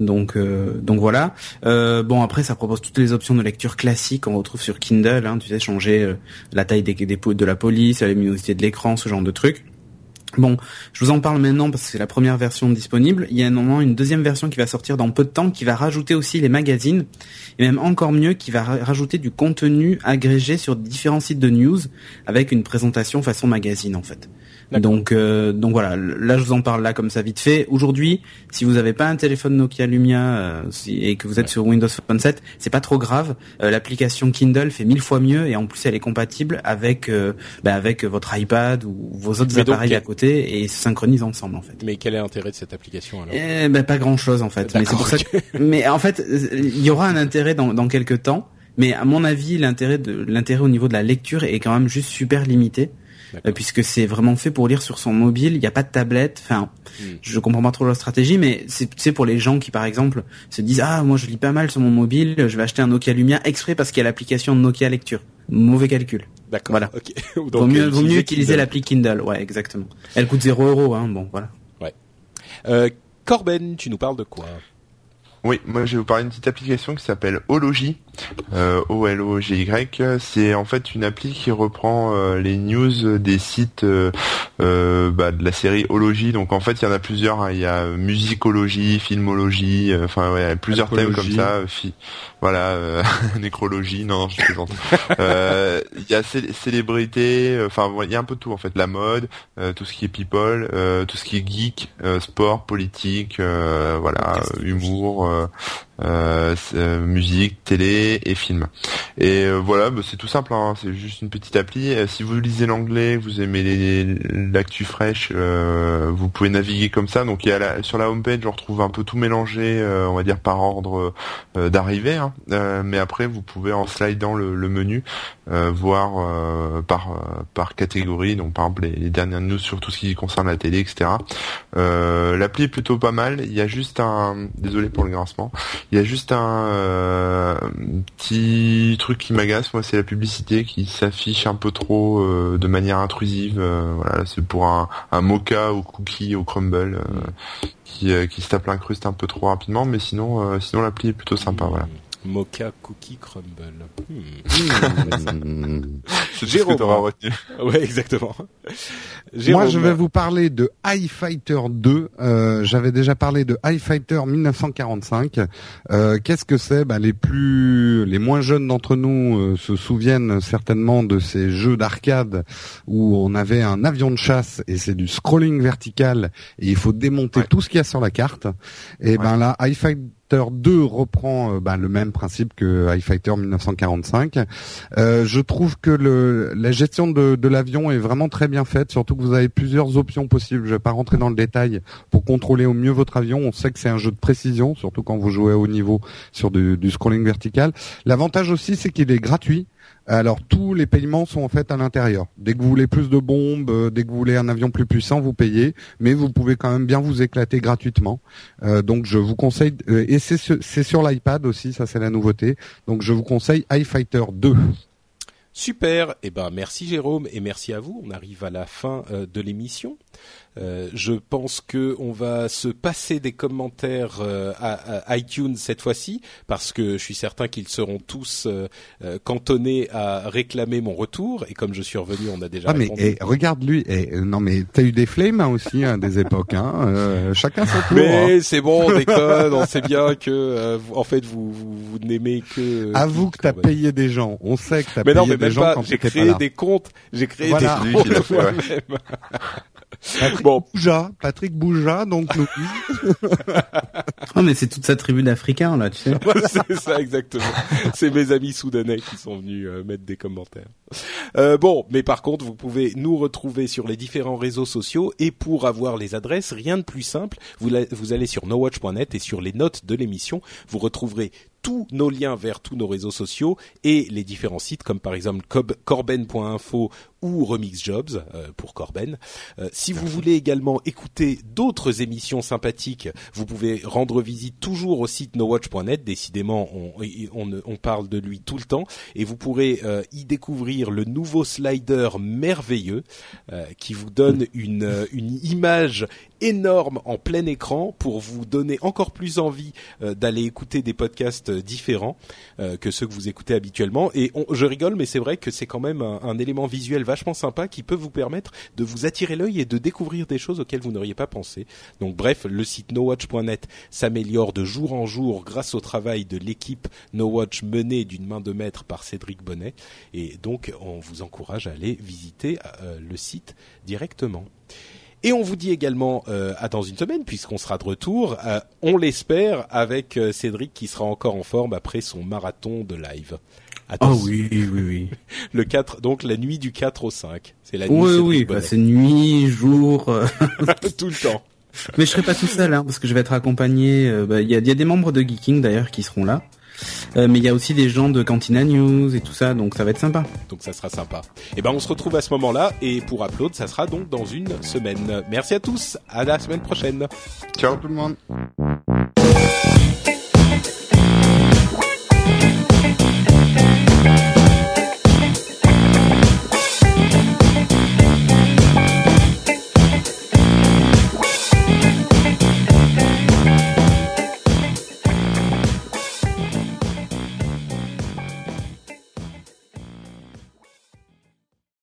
Donc, euh, donc voilà. Euh, bon après, ça propose toutes les options de lecture classiques qu'on retrouve sur Kindle. Hein, tu sais, changer la taille de la police, la luminosité de l'écran, ce genre de trucs. Bon, je vous en parle maintenant parce que c'est la première version disponible. Il y a normalement une deuxième version qui va sortir dans peu de temps, qui va rajouter aussi les magazines, et même encore mieux, qui va rajouter du contenu agrégé sur différents sites de news, avec une présentation façon magazine en fait. Donc, euh, donc voilà, là je vous en parle là comme ça vite fait. Aujourd'hui, si vous n'avez pas un téléphone Nokia Lumia euh, et que vous êtes sur Windows Phone 7, c'est pas trop grave. Euh, l'application Kindle fait mille fois mieux et en plus elle est compatible avec bah, avec votre iPad ou vos autres appareils à côté et se synchronise ensemble en fait. Mais quel est l'intérêt de cette application alors? Eh, ben, pas grand chose en fait. Mais c'est pour ça. mais en fait, il y aura un intérêt dans dans quelques temps. Mais à mon avis, l'intérêt de l'intérêt au niveau de la lecture est quand même juste super limité. Euh, puisque c'est vraiment fait pour lire sur son mobile. Il n'y a pas de tablette. Enfin, hmm. je comprends pas trop leur stratégie, mais c'est pour les gens qui, par exemple, se disent ah moi je lis pas mal sur mon mobile, je vais acheter un Nokia Lumia exprès parce qu'il y a l'application Nokia Lecture. Mauvais calcul. D'accord. Voilà. vaut mieux, vaut mieux utiliser l'appli Kindle. Ouais, exactement. Elle coûte 0 euros, hein. Bon, voilà. Ouais. Euh, Corben, tu nous parles de quoi? Oui, moi je vais vous parler d'une petite application qui s'appelle Ology, euh, O-L-O-G-Y. C'est en fait une appli qui reprend euh, les news des sites euh, euh, bah, de la série Ology. Donc en fait il y en a plusieurs. Hein. Il y a musicologie, filmologie, enfin ouais, plusieurs thèmes comme ça. voilà, nécrologie, non, je plaisante. Il y a célébrité, enfin il y a un peu tout en fait. La mode, tout ce qui est people, tout ce qui est geek, sport, politique, voilà, humour euh, euh, euh, euh, musique, télé et film. Et voilà, bah, c'est tout simple, hein, c'est juste une petite appli. si vous lisez l'anglais, vous aimez l'actu fraîche, vous pouvez naviguer comme ça. Donc y a la, sur la homepage, on retrouve un peu tout mélangé, on va dire par ordre d'arrivée. Hein. mais après, vous pouvez en slidant le, le menu voir par par catégorie. Donc par exemple les, dernières news sur tout ce qui concerne la télé, etc. L'appli est plutôt pas mal. Il y a juste un, désolé pour le grincement. Il y a juste un euh, petit truc qui m'agace, moi, c'est la publicité qui s'affiche un peu trop euh, de manière intrusive. Euh, voilà, c'est pour un, un mocha au cookie au crumble qui, qui se tape l'incruste un peu trop rapidement, mais sinon, sinon l'appli est plutôt sympa. Voilà. Mocha Cookie Crumble. Hmm. C'est Jérôme. Que retenu. Ouais, exactement. Moi, je vais vous parler de High Fighter 2. Euh, J'avais déjà parlé de High Fighter 1945. Euh, Qu'est-ce que c'est? Ben, Les plus, les moins jeunes d'entre nous euh, se souviennent certainement de ces jeux d'arcade où on avait un avion de chasse et c'est du scrolling vertical et il faut démonter tout ce qu'il y a sur la carte. Et ben là, High Fighter Fighter 2 reprend euh, bah, le même principe que iFighter 1945. Euh, je trouve que la gestion de, l'avion est vraiment très bien faite, surtout que vous avez plusieurs options possibles. Je vais pas rentrer dans le détail pour contrôler au mieux votre avion. On sait que c'est un jeu de précision, surtout quand vous jouez à haut niveau sur du scrolling vertical. L'avantage aussi, c'est qu'il est gratuit. Alors tous les paiements sont en fait à l'intérieur. Dès que vous voulez plus de bombes, euh, dès que vous voulez un avion plus puissant, vous payez, mais vous pouvez quand même bien vous éclater gratuitement. Euh, donc je vous conseille, euh, et c'est sur, c'est sur l'iPad aussi, ça c'est la nouveauté. Donc je vous conseille iFighter 2. Super, eh ben merci Jérôme et merci à vous. On arrive à la fin de l'émission. Euh, je pense que on va se passer des commentaires euh, à, à iTunes cette fois-ci parce que je suis certain qu'ils seront tous euh, euh, cantonnés à réclamer mon retour et comme je suis revenu, on a déjà Ah mais répondu. eh, regarde lui, eh, euh, non mais t'as eu des flames hein, aussi hein, des époques, hein, euh, chacun son tour. hein. Mais c'est bon, on déconne, on sait bien que euh, en fait vous vous, vous n'aimez que Avoue que t'as payé des gens. On sait que t'as Mais payé non, mais des gens pas. quand J'ai pas créé là. des comptes. J'ai créé Voilà. des comptes Patrick Bon, bougea, Patrick bougea, donc nous. Oh, mais c'est toute sa tribu d'Africains, là, tu sais. c'est ça exactement. C'est mes amis soudanais qui sont venus euh, mettre des commentaires. Euh, bon, mais par contre, vous pouvez nous retrouver sur les différents réseaux sociaux et pour avoir les adresses, rien de plus simple. Vous, la- vous allez sur nowatch.net et sur les notes de l'émission, vous retrouverez tous nos liens vers tous nos réseaux sociaux et les différents sites comme par exemple corben.info ou Remix Jobs euh, pour Corben. Euh, si vous voulez également écouter d'autres émissions sympathiques, vous pouvez rendre visite toujours au site nowatch.net. Décidément, on, on, on parle de lui tout le temps et vous pourrez euh, y découvrir le nouveau slider merveilleux qui vous donne une, une image énorme en plein écran pour vous donner encore plus envie euh, d'aller écouter des podcasts euh, différents euh, que ceux que vous écoutez habituellement. Et on, je rigole, mais c'est vrai que c'est quand même un, un élément visuel vachement sympa qui peut vous permettre de vous attirer l'œil et de découvrir des choses auxquelles vous n'auriez pas pensé. Donc bref, le site nowatch.net s'améliore de jour en jour grâce au travail de l'équipe NoWatch menée d'une main de maître par Cédric Bonnet. Et donc, on vous encourage à aller visiter euh, le site directement. Et on vous dit également euh, à dans une semaine, puisqu'on sera de retour, euh, on l'espère, avec euh, Cédric qui sera encore en forme après son marathon de live. Oh Attention, oui, oui, oui. le 4, donc la nuit du 4 au 5. C'est la nuit Oui, oui, bah, c'est nuit, jour. euh, tout le temps. Mais je serai pas tout seul, hein, parce que je vais être accompagné. euh, bah, Il y, a, il y a des membres de Geeking d'ailleurs qui seront là. Euh, mais il y a aussi des gens de Cantina News et tout ça, donc ça va être sympa. Donc ça sera sympa. Et ben on se retrouve à ce moment-là et pour Upload, ça sera donc dans une semaine. Merci à tous, à la semaine prochaine. Ciao. Tout le monde.